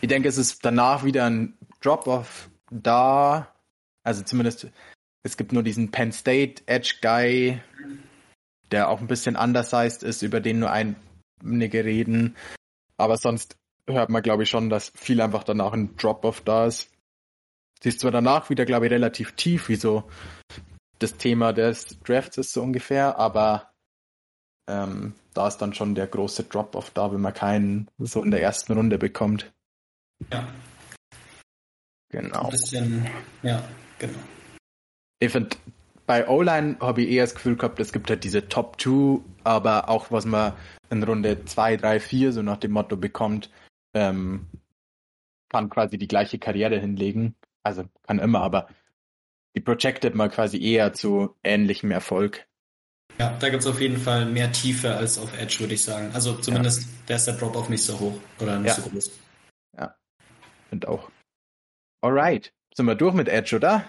[SPEAKER 1] Ich denke, es ist danach wieder ein Drop-off da. Also zumindest, es gibt nur diesen Penn State Edge Guy, der auch ein bisschen undersized ist, über den nur einige reden. Aber sonst hört man, glaube ich, schon, dass viel einfach danach ein Drop-off da ist. Sie ist zwar danach wieder, glaube ich, relativ tief, wie so das Thema des Drafts ist so ungefähr, aber ähm, da ist dann schon der große Drop-off da, wenn man keinen so in der ersten Runde bekommt.
[SPEAKER 2] Ja.
[SPEAKER 1] Genau. Ein
[SPEAKER 2] bisschen, ja, genau.
[SPEAKER 1] Ich finde, bei O-Line habe ich eher das Gefühl gehabt, es gibt halt diese Top 2, aber auch was man in Runde 2, 3, 4 so nach dem Motto bekommt, ähm, kann quasi die gleiche Karriere hinlegen. Also kann immer, aber die projected mal quasi eher zu ähnlichem Erfolg.
[SPEAKER 2] Ja, da gibt es auf jeden Fall mehr Tiefe als auf Edge, würde ich sagen. Also zumindest ja. da ist der Drop-Off nicht so hoch oder nicht ja. so groß.
[SPEAKER 1] Ja, finde auch. Alright, sind wir durch mit Edge, oder?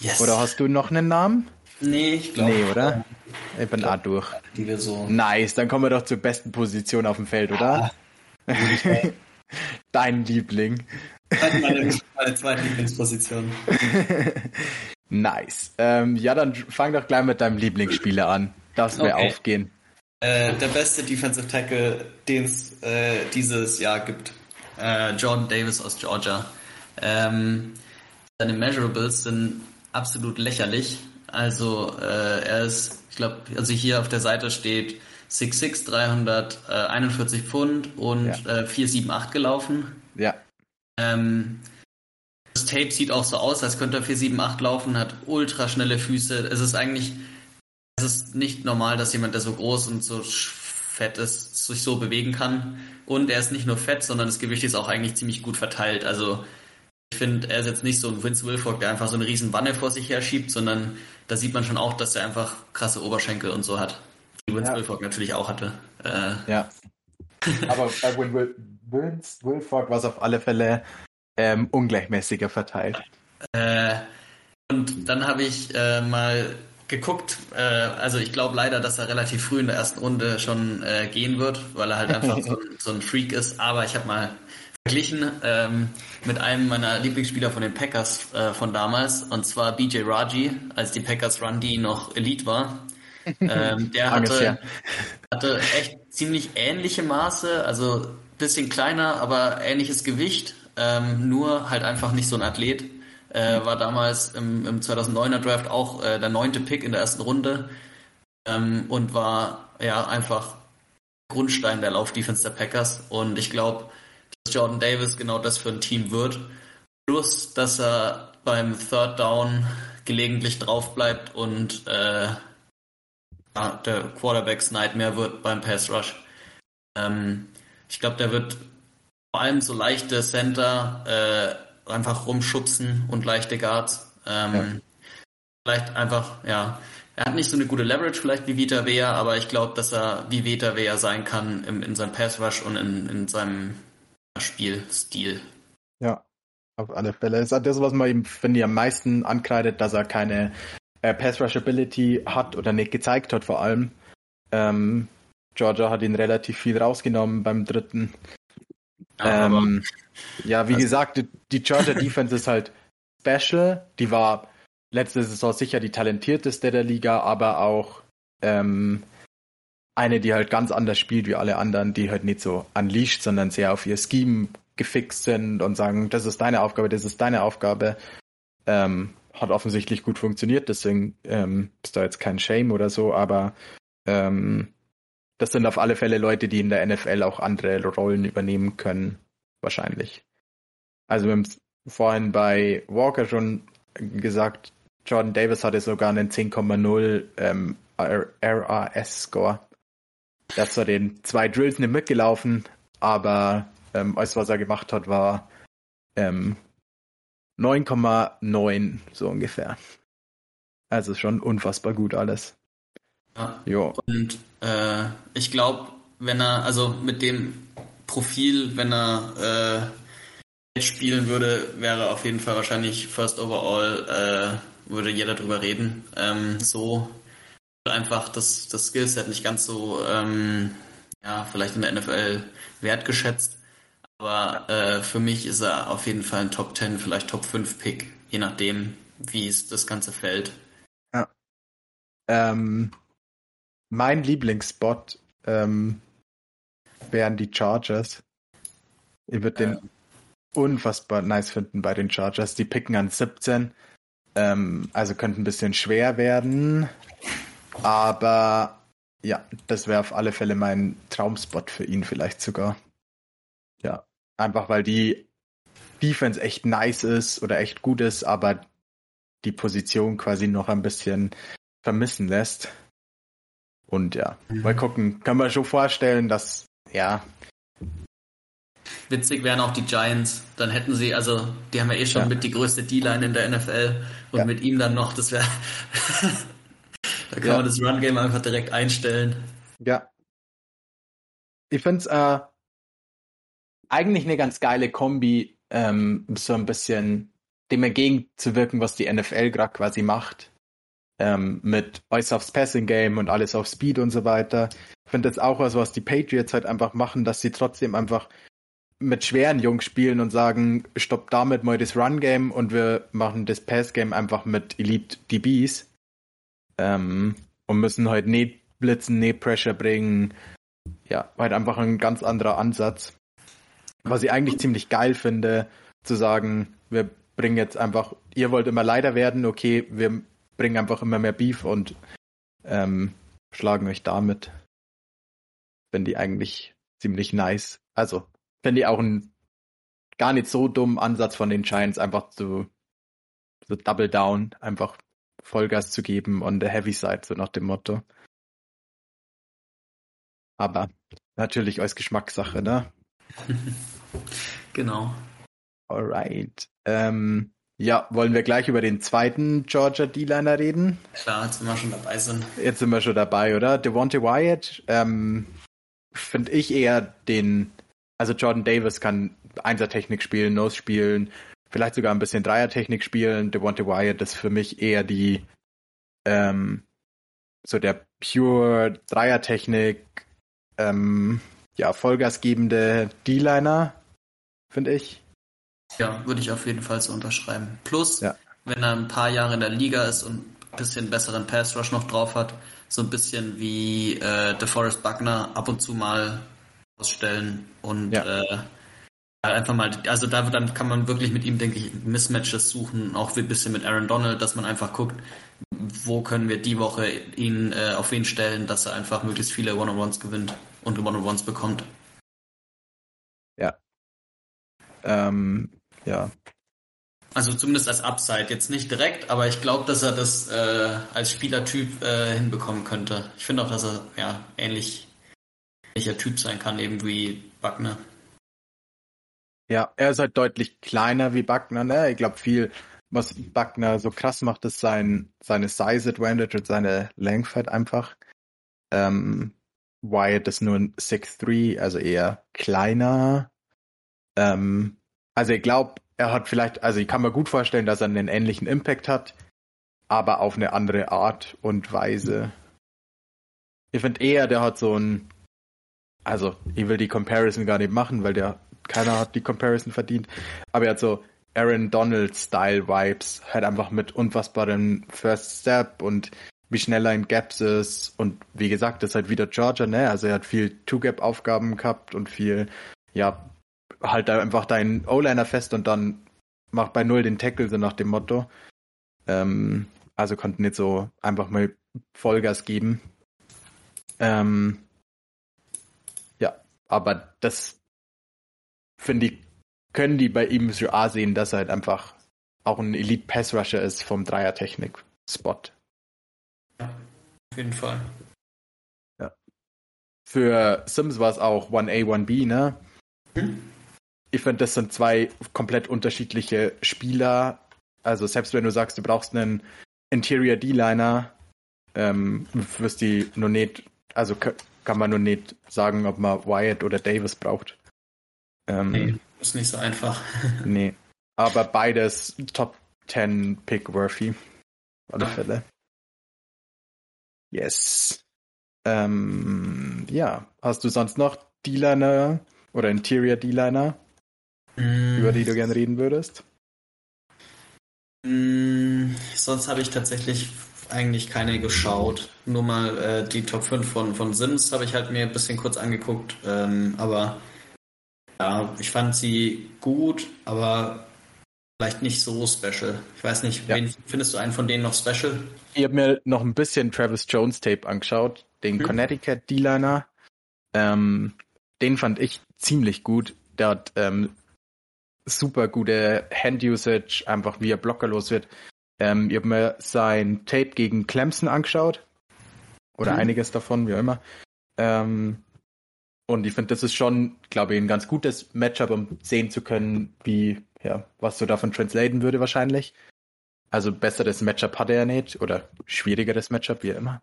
[SPEAKER 1] Yes. Oder hast du noch einen Namen?
[SPEAKER 2] Nee, ich glaube.
[SPEAKER 1] Nee, oder? Ich bin auch durch.
[SPEAKER 2] Die wir so.
[SPEAKER 1] Nice, dann kommen wir doch zur besten Position auf dem Feld, oder? Ah, Dein Liebling.
[SPEAKER 2] Meine, meine zweite Lieblingsposition.
[SPEAKER 1] nice. Ähm, ja, dann fang doch gleich mit deinem Lieblingsspieler an. Darfst mir okay. aufgehen.
[SPEAKER 2] Äh, der beste Defensive Tackle, den es äh, dieses Jahr gibt. Äh, Jordan Davis aus Georgia. Ähm, seine Measurables sind absolut lächerlich. Also äh, er ist, ich glaube, also hier auf der Seite steht 6'6, 341 Pfund und ja. äh, 478 gelaufen.
[SPEAKER 1] Ja.
[SPEAKER 2] Ähm, das Tape sieht auch so aus, als könnte er 478 laufen, hat ultra schnelle Füße. Es ist eigentlich, es ist nicht normal, dass jemand, der so groß und so fett ist, sich so bewegen kann. Und er ist nicht nur fett, sondern das Gewicht ist auch eigentlich ziemlich gut verteilt. Also ich finde, er ist jetzt nicht so ein Vince Wilfork, der einfach so eine riesen Wanne vor sich her schiebt, sondern da sieht man schon auch, dass er einfach krasse Oberschenkel und so hat. Die Vince ja. Wilfork natürlich auch hatte.
[SPEAKER 1] Äh, ja. Aber bei Vince Wilfork war es auf alle Fälle ähm, ungleichmäßiger verteilt.
[SPEAKER 2] Äh, und dann habe ich äh, mal geguckt, äh, also ich glaube leider, dass er relativ früh in der ersten Runde schon äh, gehen wird, weil er halt einfach so, so, ein Freak ist. Aber ich habe mal verglichen ähm, mit einem meiner Lieblingsspieler von den Packers äh, von damals, und zwar BJ Raji, als die Packers Run D noch Elite war. Ähm, der hatte, hatte echt ziemlich ähnliche Maße, also bisschen kleiner, aber ähnliches Gewicht, ähm, nur halt einfach nicht so ein Athlet. Äh, war damals im, im 2009er Draft auch äh, der neunte Pick in der ersten Runde ähm, und war ja einfach Grundstein der Laufdefense der Packers. Und ich glaube, Jordan Davis genau das für ein Team wird. Plus, dass er beim Third Down gelegentlich drauf bleibt und äh, der Quarterbacks Nightmare wird beim Pass Rush. Ähm, ich glaube, der wird vor allem so leichte Center äh, einfach rumschubsen und leichte Guards. Ähm, ja. Vielleicht einfach, ja, er hat nicht so eine gute Leverage vielleicht wie Vita Vea, aber ich glaube, dass er wie Vita Vea sein kann im, in seinem Pass Rush und in, in seinem Spielstil.
[SPEAKER 1] Ja, auf alle Fälle. Das ist das, was man ihm, finde ich, am meisten ankreidet, dass er keine äh, Pass-Rush-Ability hat oder nicht gezeigt hat, vor allem. Ähm, Georgia hat ihn relativ viel rausgenommen beim dritten. Ja, ähm, ja wie also, gesagt, die, die Georgia Defense ist halt special. Die war letzte Saison sicher die talentierteste der Liga, aber auch ähm, eine, die halt ganz anders spielt wie alle anderen, die halt nicht so unleashed, sondern sehr auf ihr Scheme gefixt sind und sagen, das ist deine Aufgabe, das ist deine Aufgabe. Ähm, hat offensichtlich gut funktioniert, deswegen ähm, ist da jetzt kein Shame oder so, aber ähm, das sind auf alle Fälle Leute, die in der NFL auch andere Rollen übernehmen können, wahrscheinlich. Also wir haben vorhin bei Walker schon gesagt, Jordan Davis hatte sogar einen 10,0 ähm, RAS-Score. Er hat zwar den zwei Drills nicht mitgelaufen, aber ähm, alles, was er gemacht hat, war ähm, 9,9 so ungefähr. Also schon unfassbar gut alles.
[SPEAKER 2] Ja. Jo. Und äh, ich glaube, wenn er, also mit dem Profil, wenn er äh, spielen würde, wäre auf jeden Fall wahrscheinlich First Overall, äh, würde jeder drüber reden. Ähm, so einfach das, das Skillset nicht ganz so, ähm, ja, vielleicht in der NFL wertgeschätzt. Aber äh, für mich ist er auf jeden Fall ein Top 10, vielleicht Top 5 Pick, je nachdem, wie es das Ganze fällt.
[SPEAKER 1] Ja. Ähm, mein Lieblingsspot ähm, wären die Chargers. Ich würde den ähm. unfassbar nice finden bei den Chargers. Die picken an 17. Ähm, also könnte ein bisschen schwer werden. Aber ja, das wäre auf alle Fälle mein Traumspot für ihn vielleicht sogar. Ja, einfach weil die Defense echt nice ist oder echt gut ist, aber die Position quasi noch ein bisschen vermissen lässt. Und ja, mhm. mal gucken. Kann man schon vorstellen, dass, ja.
[SPEAKER 2] Witzig wären auch die Giants. Dann hätten sie, also, die haben ja eh schon ja. mit die größte D-Line in der NFL. Und ja. mit ihm dann noch, das wäre. da kann ja. man das Run-Game einfach direkt einstellen.
[SPEAKER 1] Ja. Ich finde es äh, eigentlich eine ganz geile Kombi, ähm, so ein bisschen dem entgegenzuwirken, was die NFL gerade quasi macht ähm, mit alles aufs Passing Game und alles auf Speed und so weiter. Ich finde das auch was, was die Patriots halt einfach machen, dass sie trotzdem einfach mit schweren Jungs spielen und sagen, stopp damit mal das Run Game und wir machen das Pass Game einfach mit Elite DBs ähm, und müssen halt nicht blitzen, nicht Pressure bringen. Ja, halt einfach ein ganz anderer Ansatz. Was ich eigentlich ziemlich geil finde, zu sagen, wir bringen jetzt einfach, ihr wollt immer leider werden, okay, wir bringen einfach immer mehr Beef und ähm, schlagen euch damit. Finde die eigentlich ziemlich nice. Also, finde ich auch einen gar nicht so dummen Ansatz von den Giants, einfach zu so Double Down, einfach Vollgas zu geben on the heavy side, so nach dem Motto. Aber natürlich als Geschmackssache, ne?
[SPEAKER 2] genau.
[SPEAKER 1] Alright. Ähm, ja, wollen wir gleich über den zweiten Georgia D-Liner reden?
[SPEAKER 2] Klar, jetzt sind wir schon dabei sind.
[SPEAKER 1] Jetzt sind wir schon dabei, oder? Devontae Wyatt, ähm, finde ich eher den, also Jordan Davis kann Einsertechnik spielen, Nose spielen, vielleicht sogar ein bisschen Dreiertechnik spielen. Devontae Wyatt ist für mich eher die, ähm, so der pure Dreiertechnik, ähm, ja, vollgasgebende D-Liner, finde ich.
[SPEAKER 2] Ja, würde ich auf jeden Fall so unterschreiben. Plus, ja. wenn er ein paar Jahre in der Liga ist und ein bisschen besseren Pass Rush noch drauf hat, so ein bisschen wie äh, DeForest Buckner ab und zu mal ausstellen und ja. äh, einfach mal, also da dann kann man wirklich mit ihm, denke ich, Mismatches suchen, auch ein bisschen mit Aaron Donald, dass man einfach guckt, wo können wir die Woche ihn äh, auf wen stellen, dass er einfach möglichst viele One-on-Ones gewinnt und One-on-Ones bekommt.
[SPEAKER 1] Ja. Ähm, ja.
[SPEAKER 2] Also zumindest als Upside, jetzt nicht direkt, aber ich glaube, dass er das äh, als Spielertyp äh, hinbekommen könnte. Ich finde auch, dass er ja ähnlich welcher Typ sein kann, eben wie Buckner.
[SPEAKER 1] Ja, er ist halt deutlich kleiner wie Buckner, ne? Ich glaube, viel, was Buckner so krass macht, ist sein, seine Size Advantage und seine Length halt einfach. Ähm, Wyatt ist nur ein 6'3, also eher kleiner. Ähm, also ich glaube, er hat vielleicht, also ich kann mir gut vorstellen, dass er einen ähnlichen Impact hat, aber auf eine andere Art und Weise. Ich finde eher, der hat so ein, also ich will die Comparison gar nicht machen, weil der keiner hat die Comparison verdient, aber er hat so Aaron Donald Style Vibes, halt einfach mit unfassbarem First Step und wie schnell er in Gaps ist und wie gesagt, das ist halt wieder Georgia, ne? Also er hat viel Two-Gap-Aufgaben gehabt und viel, ja, halt da einfach deinen O-Liner fest und dann mach bei Null den Tackle, so nach dem Motto. Ähm, also konnten nicht so einfach mal Vollgas geben. Ähm, ja, aber das finde ich, können die bei ihm so A sehen, dass er halt einfach auch ein Elite Pass Rusher ist vom Dreier-Technik-Spot.
[SPEAKER 2] Ja, auf jeden Fall.
[SPEAKER 1] Ja. Für Sims war es auch 1A, 1B, ne? Hm? ich finde, das sind zwei komplett unterschiedliche Spieler. Also selbst wenn du sagst, du brauchst einen Interior D-Liner, ähm, wirst die noch nicht, also kann man nur nicht sagen, ob man Wyatt oder Davis braucht.
[SPEAKER 2] Ähm, nee, ist nicht so einfach.
[SPEAKER 1] nee. Aber beides Top 10 Pick worthy. Auf alle Fälle. Yes. Ähm, ja, hast du sonst noch D-Liner oder Interior D-Liner, mm. über die du gerne reden würdest?
[SPEAKER 2] Mm, sonst habe ich tatsächlich eigentlich keine geschaut. Nur mal äh, die Top 5 von, von Sims habe ich halt mir ein bisschen kurz angeguckt. Ähm, aber ja, ich fand sie gut, aber vielleicht nicht so special. Ich weiß nicht, ja. wen findest du einen von denen noch special?
[SPEAKER 1] Ich habe mir noch ein bisschen Travis Jones Tape angeschaut, den hm. Connecticut D-Liner. Ähm, den fand ich ziemlich gut. Der hat ähm, super gute Hand-Usage, einfach wie er blockerlos wird. Ähm, ich habe mir sein Tape gegen Clemson angeschaut. Oder mhm. einiges davon, wie auch immer. Ähm, und ich finde, das ist schon, glaube ich, ein ganz gutes Matchup, um sehen zu können, wie, ja, was so davon translaten würde wahrscheinlich. Also besseres Matchup hat er ja nicht, oder schwierigeres Matchup, wie immer.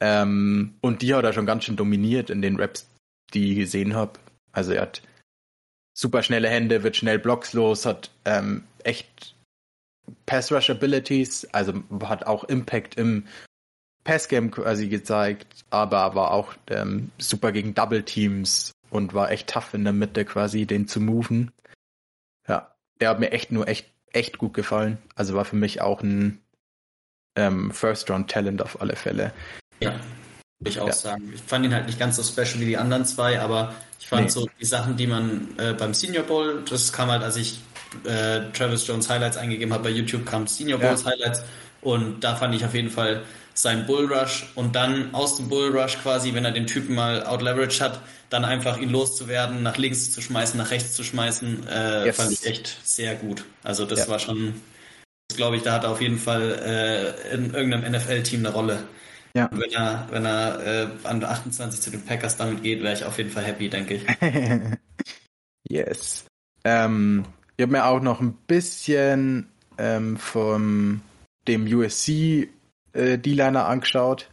[SPEAKER 1] Ähm, und die hat er schon ganz schön dominiert in den Raps, die ich gesehen habe. Also er hat super schnelle Hände, wird schnell blockslos, hat ähm, echt Pass Rush Abilities, also hat auch Impact im Passgame quasi gezeigt, aber war auch ähm, super gegen Double Teams und war echt tough in der Mitte quasi, den zu moven. Ja, der hat mir echt nur echt, echt gut gefallen. Also war für mich auch ein ähm, First-Round-Talent auf alle Fälle.
[SPEAKER 2] Ja, würde ich auch ja. sagen. Ich fand ihn halt nicht ganz so special wie die anderen zwei, aber ich fand nee. so die Sachen, die man äh, beim Senior Bowl, das kam halt, als ich äh, Travis Jones Highlights eingegeben habe bei YouTube, kam Senior Bowls ja. Highlights und da fand ich auf jeden Fall sein Bullrush und dann aus dem Bullrush quasi, wenn er den Typen mal outleveraged hat, dann einfach ihn loszuwerden, nach links zu schmeißen, nach rechts zu schmeißen, äh, yes. fand ich echt sehr gut. Also das ja. war schon, glaube ich, da hat er auf jeden Fall äh, in irgendeinem NFL-Team eine Rolle. Ja. Wenn er, wenn er äh, an 28 zu den Packers damit geht, wäre ich auf jeden Fall happy, denke ich.
[SPEAKER 1] yes. Ähm, ich habe mir auch noch ein bisschen ähm, vom dem USC äh, D-Liner angeschaut.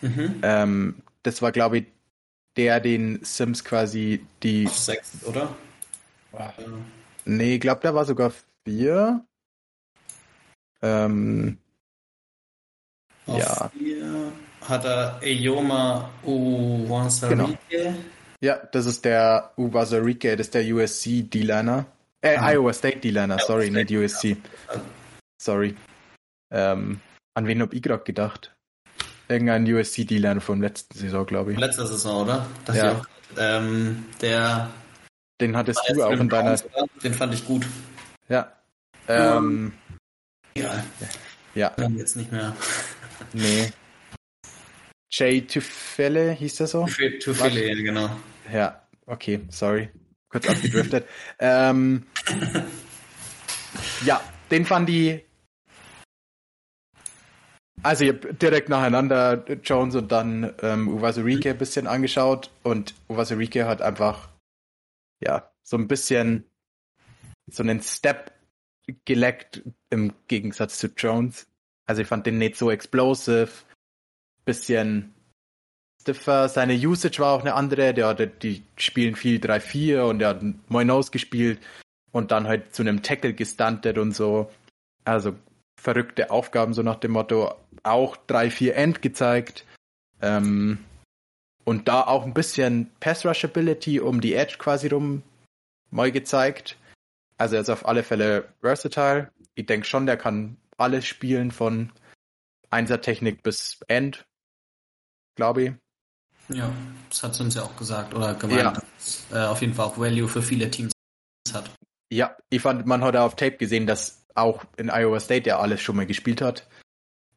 [SPEAKER 1] Mhm. Ähm, das war, glaube ich, der, den Sims quasi die.
[SPEAKER 2] Auf sechs, oder?
[SPEAKER 1] Oh. Nee, ich glaube, der war sogar vier. Ähm,
[SPEAKER 2] Auf ja. Vier hat er Eyoma Uwazarike. Genau.
[SPEAKER 1] Ja, das ist der Uwazarike, das ist der USC D-Liner. Äh, ah. Iowa State D-Liner, sorry, nicht USC. Sorry. Ähm, an wen hab ich gerade gedacht? Irgendein USC D-Liner von letzten Saison, glaube ich.
[SPEAKER 2] Letzte Saison, oder? Das ja. Ähm, der.
[SPEAKER 1] Den hattest du auch in deiner.
[SPEAKER 2] Den fand ich gut.
[SPEAKER 1] Ja. Ähm,
[SPEAKER 2] Egal. Ja. ja. Jetzt nicht mehr.
[SPEAKER 1] Nee. Jay Tufele hieß der so?
[SPEAKER 2] Tufele, ja, genau.
[SPEAKER 1] Ja, okay, sorry kurz abgedriftet. ähm, ja, den fand ich. Also ich habe direkt nacheinander Jones und dann ähm, Uwazurike ein bisschen angeschaut und Uwazurike hat einfach ja so ein bisschen so einen Step geleckt im Gegensatz zu Jones. Also ich fand den nicht so explosive, bisschen stiffer. Seine Usage war auch eine andere. Der hatte, die spielen viel 3-4 und der hat Moinos gespielt und dann halt zu einem Tackle gestuntet und so. Also verrückte Aufgaben, so nach dem Motto. Auch 3-4 End gezeigt. Ähm, und da auch ein bisschen Pass-Rush-Ability um die Edge quasi rum mal gezeigt. Also er ist auf alle Fälle versatile. Ich denke schon, der kann alles spielen von Einsertechnik bis End, glaube ich.
[SPEAKER 2] Ja, das hat sie uns ja auch gesagt oder gemeint, ja. dass äh, auf jeden Fall auch Value für viele Teams hat.
[SPEAKER 1] Ja, ich fand, man hat auf Tape gesehen, dass auch in Iowa State ja alles schon mal gespielt hat.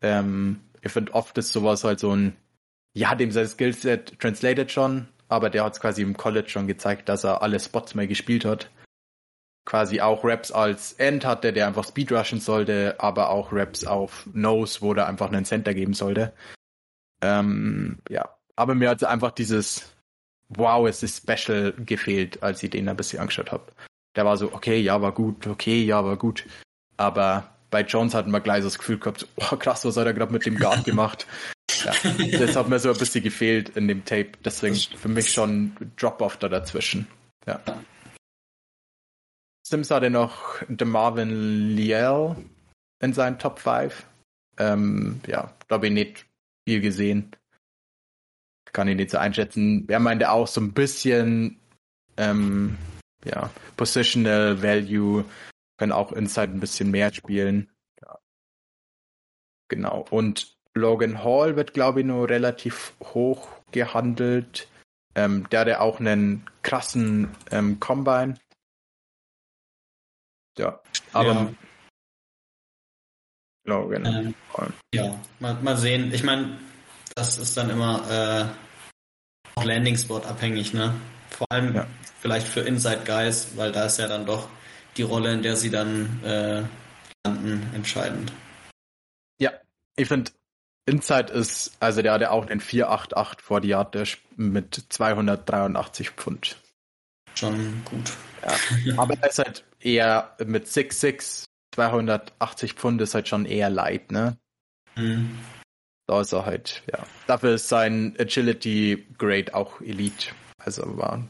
[SPEAKER 1] Ähm, ich finde oft ist sowas halt so ein, ja, dem sein Skillset translated schon, aber der hat es quasi im College schon gezeigt, dass er alle Spots mal gespielt hat. Quasi auch Raps als End hatte, der einfach Speedrushen sollte, aber auch Raps auf Nose, wo der einfach einen Center geben sollte. Ähm, ja, aber mir hat einfach dieses Wow, es ist special gefehlt, als ich den ein bisschen angeschaut habe. Der war so, okay, ja, war gut, okay, ja, war gut. Aber bei Jones hatten wir gleich so das Gefühl gehabt, oh krass, was hat er gerade mit dem Guard gemacht? Ja, das hat mir so ein bisschen gefehlt in dem Tape. Deswegen für mich schon Drop-Off da dazwischen. Ja. Sims hatte noch The Marvin Liel in seinen Top 5. Ähm, ja, da habe ich nicht viel gesehen. Kann ich nicht so einschätzen. Er meinte auch so ein bisschen ähm, ja, Positional Value, können auch Inside ein bisschen mehr spielen. Ja. Genau. Und Logan Hall wird, glaube ich, nur relativ hoch gehandelt. Ähm, der hatte auch einen krassen ähm, Combine. Ja, aber ja.
[SPEAKER 2] Logan. Ähm, ja, mal, mal sehen. Ich meine, das ist dann immer äh, auch Landing Spot abhängig, ne? Vor allem ja. vielleicht für Inside Guys, weil da ist ja dann doch die Rolle, in der sie dann äh, landen, entscheidend.
[SPEAKER 1] Ja, ich finde, Inside ist, also der hatte auch den 488 vor die Yard mit 283 Pfund.
[SPEAKER 2] Schon gut.
[SPEAKER 1] Ja, aber er ist halt eher mit 6'6, 280 Pfund ist halt schon eher light, ne? Mhm. Da ist er halt, ja. Dafür ist sein Agility Grade auch Elite. Also war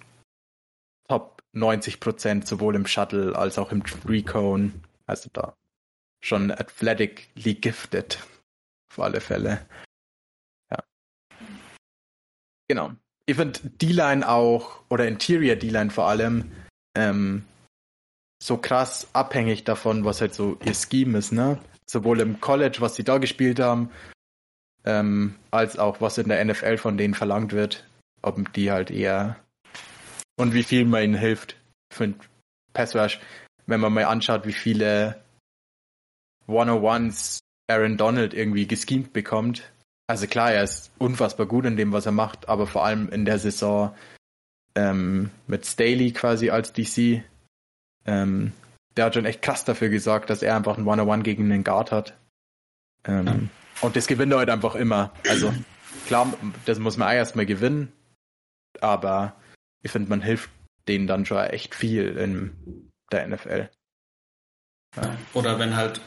[SPEAKER 1] 90 Prozent sowohl im Shuttle als auch im Recone. Also da schon athletically gifted. Auf alle Fälle. Ja. Genau. Ich finde D-Line auch, oder Interior D-Line vor allem, ähm, so krass abhängig davon, was halt so ihr Scheme ist, ne? Sowohl im College, was sie da gespielt haben, ähm, als auch was in der NFL von denen verlangt wird, ob die halt eher und wie viel man ihnen hilft für Pass Rush. Wenn man mal anschaut, wie viele 101s Aaron Donald irgendwie geschemt bekommt. Also klar, er ist unfassbar gut in dem, was er macht, aber vor allem in der Saison ähm, mit Staley quasi als DC. Ähm, der hat schon echt krass dafür gesorgt, dass er einfach ein One-on-One gegen den Guard hat. Ähm, ja. Und das gewinnt er halt einfach immer. Also klar, das muss man erstmal gewinnen, aber ich finde, man hilft denen dann schon echt viel in der NFL.
[SPEAKER 2] Ja. Oder wenn halt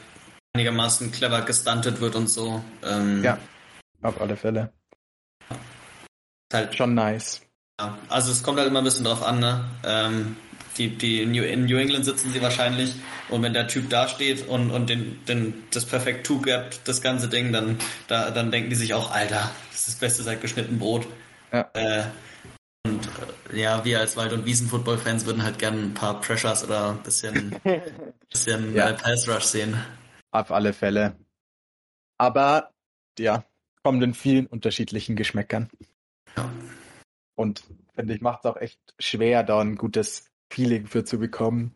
[SPEAKER 2] einigermaßen clever gestuntet wird und so.
[SPEAKER 1] Ähm, ja, auf alle Fälle. Halt schon nice.
[SPEAKER 2] Ja, also es kommt halt immer ein bisschen drauf an, ne? Ähm, die, die New, in New England sitzen sie wahrscheinlich und wenn der Typ da steht und, und den, den, das Perfect Two gapt, das ganze Ding, dann, da, dann denken die sich auch, Alter, das ist das Beste seit geschnitten Brot. Ja. Äh, und äh, ja, wir als Wald- und Wiesen-Football-Fans würden halt gerne ein paar Pressures oder ein bisschen, bisschen ja. Äh, Pass-Rush sehen.
[SPEAKER 1] Auf alle Fälle. Aber ja, kommt in vielen unterschiedlichen Geschmäckern. Ja. Und finde ich, macht es auch echt schwer, da ein gutes Feeling für zu bekommen.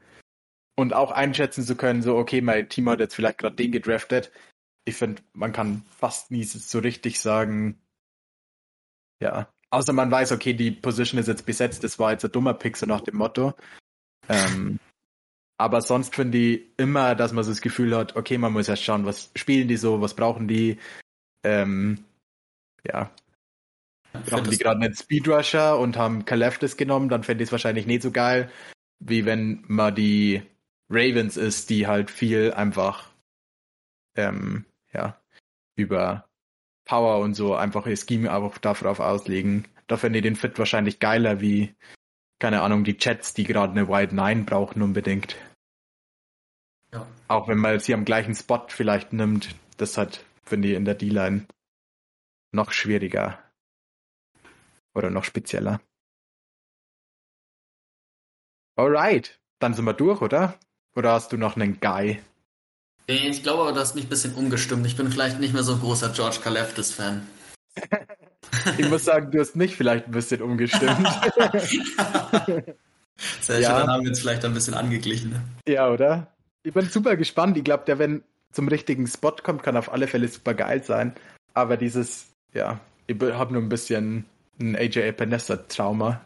[SPEAKER 1] Und auch einschätzen zu können, so, okay, mein Team hat jetzt vielleicht gerade den gedraftet. Ich finde, man kann fast nie so richtig sagen, ja. Außer man weiß, okay, die Position ist jetzt besetzt, das war jetzt ein dummer Pick, so nach dem Motto. Ähm, aber sonst finde ich immer, dass man so das Gefühl hat, okay, man muss erst schauen, was spielen die so, was brauchen die. Ähm, ja, haben die gerade einen Speedrusher und haben Kaleftis genommen, dann fände ich es wahrscheinlich nicht so geil, wie wenn man die Ravens ist, die halt viel einfach ähm, ja, über Power und so einfach ihr Scheme auch darauf auslegen. Da fände ich den Fit wahrscheinlich geiler wie, keine Ahnung, die Jets, die gerade eine Wide 9 brauchen unbedingt. Ja. Auch wenn man sie am gleichen Spot vielleicht nimmt, das hat, finde ich, in der D-Line noch schwieriger. Oder noch spezieller. Alright, dann sind wir durch, oder? Oder hast du noch einen Guy?
[SPEAKER 2] Ich glaube, du hast mich ein bisschen umgestimmt. Ich bin vielleicht nicht mehr so ein großer George Kaleftis-Fan.
[SPEAKER 1] ich muss sagen, du hast mich vielleicht ein bisschen umgestimmt.
[SPEAKER 2] Sehr ja. schön, dann haben wir uns vielleicht ein bisschen angeglichen. Ne?
[SPEAKER 1] Ja, oder? Ich bin super gespannt. Ich glaube, der, wenn zum richtigen Spot kommt, kann auf alle Fälle super geil sein. Aber dieses, ja, ich habe nur ein bisschen ein AJ Epinesa-Trauma.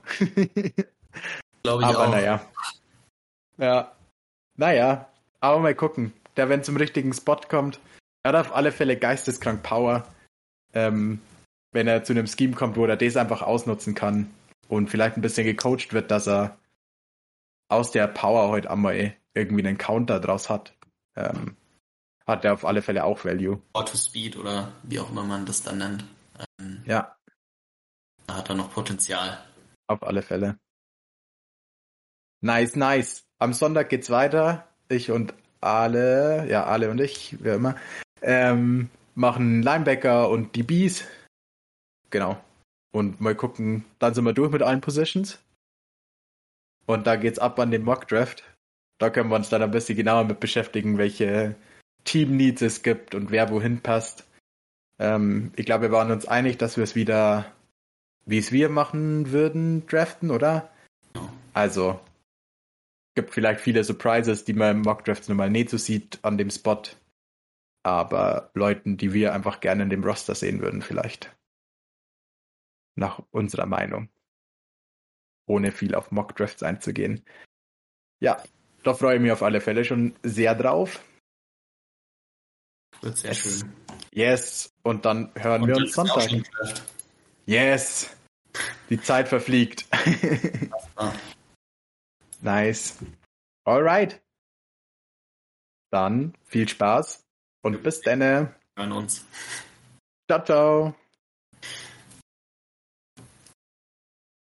[SPEAKER 2] Glaube ich aber
[SPEAKER 1] auch. naja. Ja. Naja, aber mal gucken. Der, wenn zum richtigen Spot kommt, er hat auf alle Fälle geisteskrank Power. Ähm, wenn er zu einem Scheme kommt, wo er das einfach ausnutzen kann und vielleicht ein bisschen gecoacht wird, dass er aus der Power heute einmal irgendwie einen Counter draus hat. Ähm, hat er auf alle Fälle auch Value.
[SPEAKER 2] Auto Speed oder wie auch immer man das dann nennt. Ähm,
[SPEAKER 1] Ja,
[SPEAKER 2] da hat er noch Potenzial.
[SPEAKER 1] auf alle Fälle. Nice, nice. Am Sonntag geht's weiter. Ich und Ale, ja, Ale und ich, wer immer, ähm, machen Linebacker und DBs. Genau. Und mal gucken, dann sind wir durch mit allen Positions. Und da geht's ab an den Mock Draft. Da können wir uns dann ein bisschen genauer mit beschäftigen, welche Team Needs es gibt und wer wohin passt. Ähm, ich glaube, wir waren uns einig, dass wir es wieder, wie es wir machen würden, draften, oder? Also, gibt vielleicht viele Surprises, die man im Mock Drafts normal nicht so sieht an dem Spot. Aber Leuten, die wir einfach gerne in dem Roster sehen würden, vielleicht. Nach unserer Meinung. Ohne viel auf Mock Drafts einzugehen. Ja, da freue ich mich auf alle Fälle schon sehr drauf.
[SPEAKER 2] Wird sehr schön.
[SPEAKER 1] Yes. Und dann hören
[SPEAKER 2] Und
[SPEAKER 1] wir uns Sonntag. Yes. Die Zeit verfliegt. Nice. Alright. Dann viel Spaß und bis dann.
[SPEAKER 2] Hören uns.
[SPEAKER 1] Ciao, ciao.